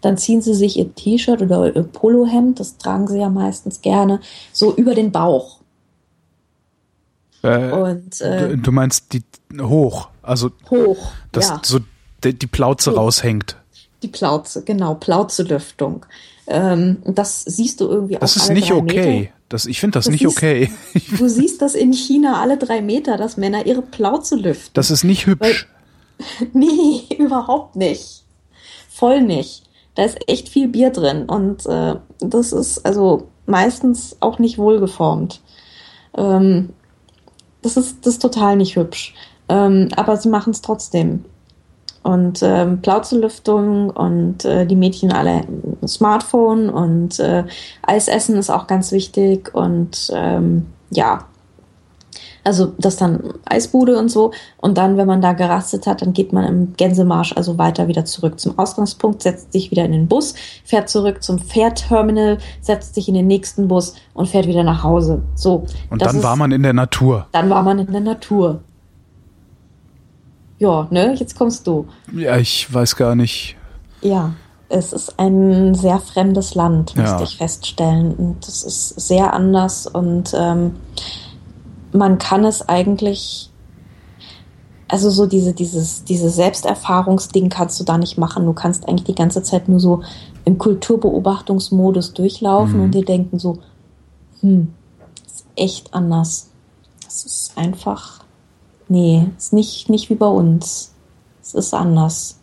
dann ziehen sie sich ihr T-Shirt oder ihr Polohemd, das tragen sie ja meistens gerne, so über den Bauch. Äh, Und, äh, du, du, meinst die hoch, also hoch, dass ja. so die, die Plauze hoch. raushängt. Die Plauze, genau, Plauzelüftung. Ähm, das siehst du irgendwie Das ist nicht okay. Das, ich finde das, das, nicht okay. du siehst das in China alle drei Meter, dass Männer ihre Plauze lüften. Das ist nicht hübsch. Weil, nee, überhaupt nicht. Voll nicht da ist echt viel Bier drin und äh, das ist also meistens auch nicht wohlgeformt. Ähm, das ist das ist total nicht hübsch. Ähm, aber sie machen es trotzdem. Und ähm, Plauzelüftung und äh, die Mädchen alle Smartphone und äh, Eisessen ist auch ganz wichtig und ähm, ja, Also das dann Eisbude und so. Und dann, wenn man da gerastet hat, dann geht man im Gänsemarsch also weiter wieder zurück zum Ausgangspunkt, setzt sich wieder in den Bus, fährt zurück zum Fährterminal, setzt sich in den nächsten Bus und fährt wieder nach Hause. So. Und dann ist, war man in der Natur. Dann war man in der Natur. Ja, ne, jetzt kommst du. Ja, ich weiß gar nicht. Ja, es ist ein sehr fremdes Land, musste ja. ich feststellen. Und es ist sehr anders und ähm, man kann es eigentlich, also so diese, dieses, diese Selbsterfahrungsding kannst du da nicht machen. Du kannst eigentlich die ganze Zeit nur so im Kulturbeobachtungsmodus durchlaufen mhm. und dir denken so, hm, ist echt anders. Das ist einfach, nee, ist nicht, nicht wie bei uns. Es ist anders.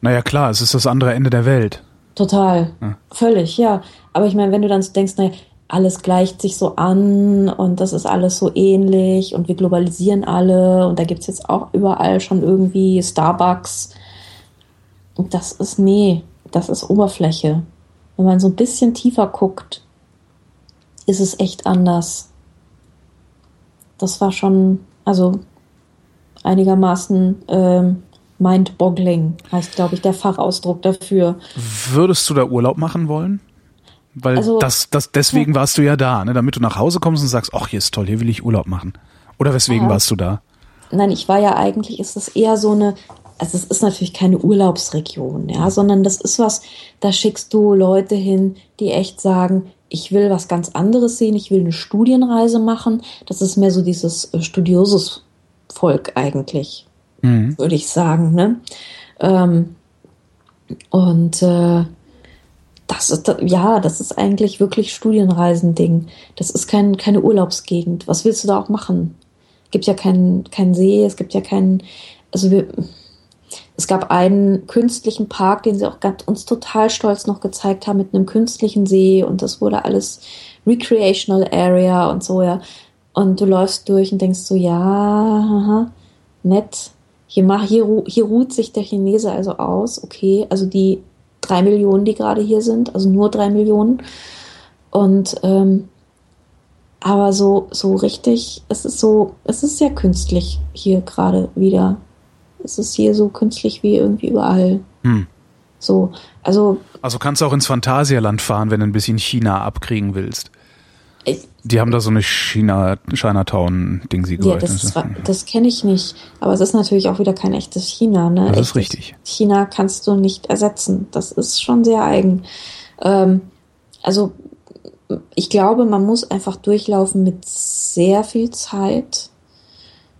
Naja, klar, es ist das andere Ende der Welt. Total. Ja. Völlig, ja. Aber ich meine, wenn du dann denkst, naja, alles gleicht sich so an und das ist alles so ähnlich und wir globalisieren alle und da gibt es jetzt auch überall schon irgendwie Starbucks. Und das ist, nee, das ist Oberfläche. Wenn man so ein bisschen tiefer guckt, ist es echt anders. Das war schon, also einigermaßen ähm, mind-boggling, heißt, glaube ich, der Fachausdruck dafür. Würdest du da Urlaub machen wollen? Weil also, das, das, deswegen ja. warst du ja da, ne? damit du nach Hause kommst und sagst, ach, hier ist toll, hier will ich Urlaub machen. Oder weswegen ja. warst du da? Nein, ich war ja eigentlich, ist es eher so eine, also es ist natürlich keine Urlaubsregion, ja, sondern das ist was, da schickst du Leute hin, die echt sagen, ich will was ganz anderes sehen, ich will eine Studienreise machen. Das ist mehr so dieses äh, studiosus Volk eigentlich, mhm. würde ich sagen. Ne? Ähm, und äh, das ist, ja, das ist eigentlich wirklich Studienreisending. Das ist kein, keine Urlaubsgegend. Was willst du da auch machen? Es gibt ja keinen kein See, es gibt ja keinen, also wir, es gab einen künstlichen Park, den sie auch uns total stolz noch gezeigt haben mit einem künstlichen See und das wurde alles Recreational Area und so, ja. Und du läufst durch und denkst so, ja, aha, nett. Hier, hier, hier ruht sich der Chinese also aus, okay. Also die drei Millionen, die gerade hier sind, also nur drei Millionen. Und ähm, aber so, so richtig, es ist so, es ist sehr künstlich hier gerade wieder. Es ist hier so künstlich wie irgendwie überall. Hm. So, also. Also kannst du auch ins Phantasialand fahren, wenn du ein bisschen China abkriegen willst. Ich, die haben da so eine China, Chinatown-Ding sie gehört. Ja, das, das kenne ich nicht. Aber es ist natürlich auch wieder kein echtes China. Ne? Das echtes ist richtig. China kannst du nicht ersetzen. Das ist schon sehr eigen. Ähm, also ich glaube, man muss einfach durchlaufen mit sehr viel Zeit.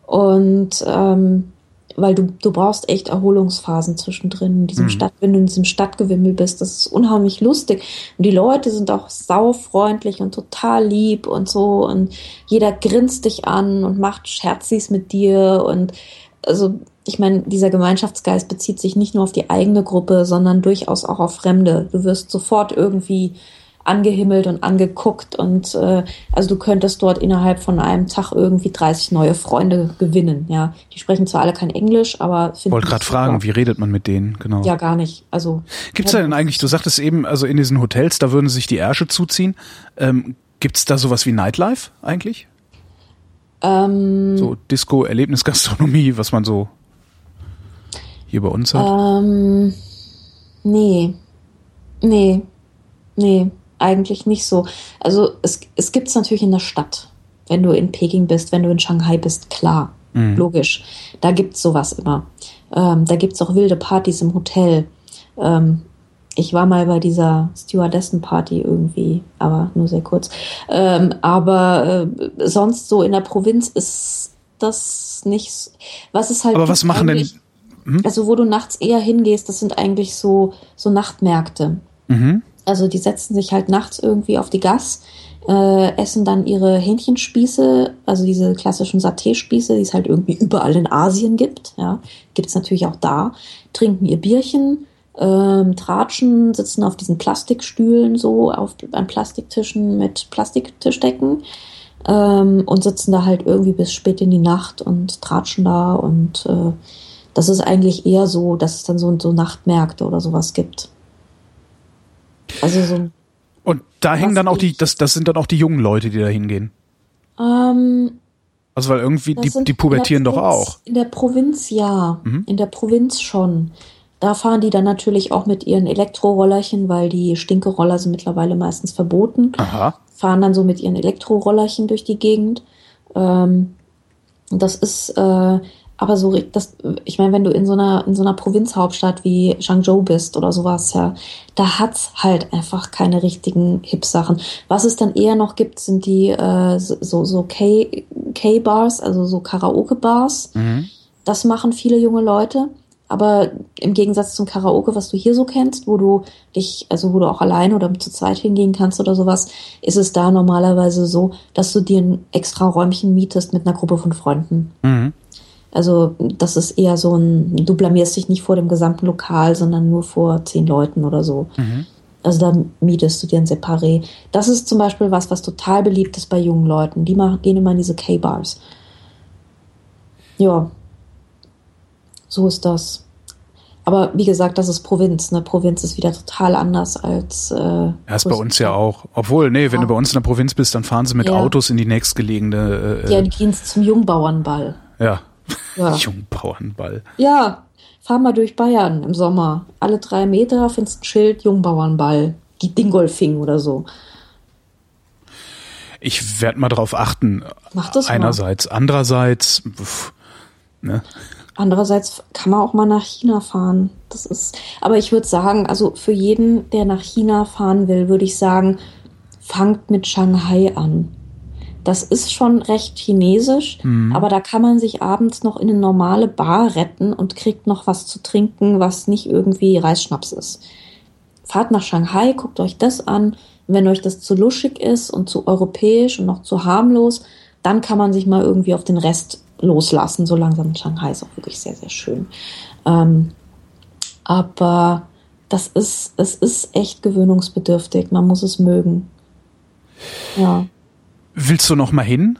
Und ähm, weil du, du brauchst echt Erholungsphasen zwischendrin in diesem mhm. Stadt, wenn du in diesem Stadtgewimmel bist. Das ist unheimlich lustig. Und die Leute sind auch saufreundlich und total lieb und so. Und jeder grinst dich an und macht Scherzis mit dir. Und also, ich meine, dieser Gemeinschaftsgeist bezieht sich nicht nur auf die eigene Gruppe, sondern durchaus auch auf Fremde. Du wirst sofort irgendwie angehimmelt und angeguckt und äh, also du könntest dort innerhalb von einem Tag irgendwie 30 neue Freunde gewinnen, ja. Die sprechen zwar alle kein Englisch, aber Ich wollte gerade fragen, wie redet man mit denen, genau. Ja, gar nicht. Also Gibt's da denn eigentlich, du sagtest eben, also in diesen Hotels, da würden sich die Ärsche zuziehen. Ähm, gibt's da sowas wie Nightlife eigentlich? Ähm, so Disco, Erlebnisgastronomie, was man so hier bei uns hat? Ähm, nee. Nee. Nee eigentlich nicht so. Also es, es gibt es natürlich in der Stadt. Wenn du in Peking bist, wenn du in Shanghai bist, klar, mhm. logisch. Da gibt es sowas immer. Ähm, da gibt es auch wilde Partys im Hotel. Ähm, ich war mal bei dieser Stewardessen-Party irgendwie, aber nur sehr kurz. Ähm, aber äh, sonst so in der Provinz ist das nicht. Was ist halt. Aber was machen denn? Hm? Also wo du nachts eher hingehst, das sind eigentlich so so Nachtmärkte. Mhm. Also die setzen sich halt nachts irgendwie auf die Gas, äh, essen dann ihre Hähnchenspieße, also diese klassischen Saté-Spieße, die es halt irgendwie überall in Asien gibt. Ja, gibt es natürlich auch da. Trinken ihr Bierchen, ähm, tratschen, sitzen auf diesen Plastikstühlen so auf an Plastiktischen mit Plastiktischdecken ähm, und sitzen da halt irgendwie bis spät in die Nacht und tratschen da und äh, das ist eigentlich eher so, dass es dann so, so Nachtmärkte oder sowas gibt. Also so. Und da hängen dann auch die, das, das sind dann auch die jungen Leute, die da hingehen. Ähm, Also weil irgendwie, die, die pubertieren doch auch. In der Provinz ja, mhm. in der Provinz schon. Da fahren die dann natürlich auch mit ihren Elektrorollerchen, weil die Stinkeroller sind mittlerweile meistens verboten. Aha. Fahren dann so mit ihren Elektrorollerchen durch die Gegend. Ähm, das ist äh, aber so, das, ich meine, wenn du in so einer in so einer Provinzhauptstadt wie Changzhou bist oder sowas, ja, da hat's halt einfach keine richtigen Hip-Sachen. Was es dann eher noch gibt, sind die äh, so so K K-Bars, also so Karaoke-Bars. Mhm. Das machen viele junge Leute. Aber im Gegensatz zum Karaoke, was du hier so kennst, wo du dich, also wo du auch alleine oder zu zweit hingehen kannst oder sowas, ist es da normalerweise so, dass du dir ein extra Räumchen mietest mit einer Gruppe von Freunden. Mhm. Also das ist eher so ein, du blamierst dich nicht vor dem gesamten Lokal, sondern nur vor zehn Leuten oder so. Mhm. Also da mietest du dir ein Separé. Das ist zum Beispiel was, was total beliebt ist bei jungen Leuten. Die machen, gehen immer in diese K-Bars. Ja, so ist das. Aber wie gesagt, das ist Provinz. Ne? Provinz ist wieder total anders als. Äh, ja, ist bei uns ja auch. Obwohl, nee, wenn ja. du bei uns in der Provinz bist, dann fahren sie mit ja. Autos in die nächstgelegene. Äh, ja, die gehen zum Jungbauernball. Ja. Ja. Jungbauernball. Ja, fahr mal durch Bayern im Sommer. Alle drei Meter findest ein Schild Jungbauernball. Dingolfing oder so. Ich werde mal drauf achten. Mach das Einerseits. Mal. Andererseits. Pff, ne? Andererseits kann man auch mal nach China fahren. Das ist, aber ich würde sagen, also für jeden, der nach China fahren will, würde ich sagen, fangt mit Shanghai an. Das ist schon recht chinesisch, mhm. aber da kann man sich abends noch in eine normale Bar retten und kriegt noch was zu trinken, was nicht irgendwie Reisschnaps ist. Fahrt nach Shanghai, guckt euch das an. Wenn euch das zu luschig ist und zu europäisch und noch zu harmlos, dann kann man sich mal irgendwie auf den Rest loslassen. So langsam Shanghai ist auch wirklich sehr, sehr schön. Ähm, aber das ist, es ist echt gewöhnungsbedürftig. Man muss es mögen. Ja. Willst du noch mal hin?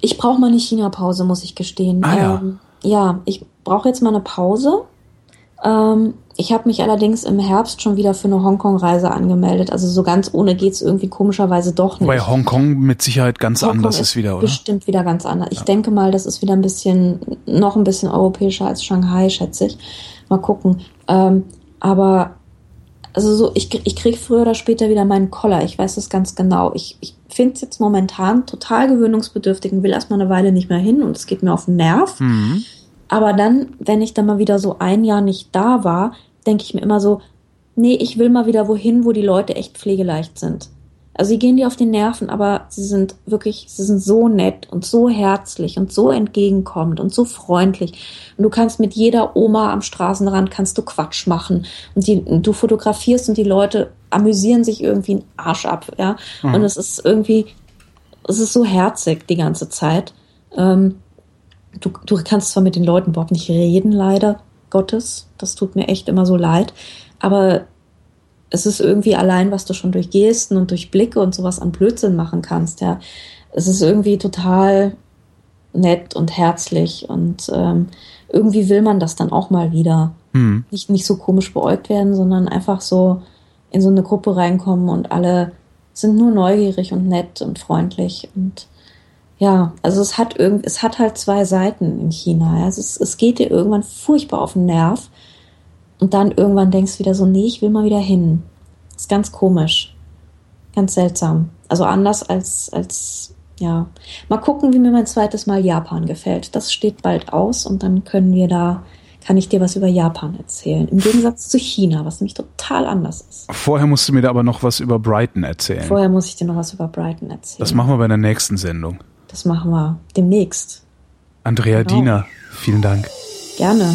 Ich brauche mal eine China-Pause, muss ich gestehen. Ah, ja. Ähm, ja, ich brauche jetzt mal eine Pause. Ähm, ich habe mich allerdings im Herbst schon wieder für eine Hongkong-Reise angemeldet. Also so ganz ohne geht's irgendwie komischerweise doch nicht. Weil Hongkong mit Sicherheit ganz Hongkong anders ist, ist wieder, oder? Bestimmt wieder ganz anders. Ich denke mal, das ist wieder ein bisschen, noch ein bisschen europäischer als Shanghai, schätze ich. Mal gucken. Ähm, aber also so, ich, ich krieg früher oder später wieder meinen Koller. Ich weiß das ganz genau. Ich, ich finde es jetzt momentan total gewöhnungsbedürftig und will erstmal eine Weile nicht mehr hin und es geht mir auf den Nerv. Mhm. Aber dann, wenn ich dann mal wieder so ein Jahr nicht da war, denke ich mir immer so, nee, ich will mal wieder wohin, wo die Leute echt pflegeleicht sind. Also sie gehen dir auf die Nerven, aber sie sind wirklich, sie sind so nett und so herzlich und so entgegenkommend und so freundlich. Und du kannst mit jeder Oma am Straßenrand kannst du Quatsch machen und die, du fotografierst und die Leute amüsieren sich irgendwie einen Arsch ab, ja. Mhm. Und es ist irgendwie, es ist so herzig die ganze Zeit. Ähm, du, du kannst zwar mit den Leuten überhaupt nicht reden, leider Gottes. Das tut mir echt immer so leid. Aber es ist irgendwie allein, was du schon durch Gesten und durch Blicke und sowas an Blödsinn machen kannst, ja. Es ist irgendwie total nett und herzlich und ähm, irgendwie will man das dann auch mal wieder. Hm. Nicht, nicht so komisch beäugt werden, sondern einfach so in so eine Gruppe reinkommen und alle sind nur neugierig und nett und freundlich und ja, also es hat irgend, es hat halt zwei Seiten in China. Ja. Es, ist, es geht dir irgendwann furchtbar auf den Nerv und dann irgendwann denkst du wieder so, nee, ich will mal wieder hin. Das ist ganz komisch, ganz seltsam. Also anders als als ja. Mal gucken, wie mir mein zweites Mal Japan gefällt. Das steht bald aus und dann können wir da kann ich dir was über Japan erzählen. Im Gegensatz zu China, was nämlich total anders ist. Vorher musst du mir da aber noch was über Brighton erzählen. Vorher muss ich dir noch was über Brighton erzählen. Das machen wir bei der nächsten Sendung. Das machen wir demnächst. Andrea genau. Diener, vielen Dank. Gerne.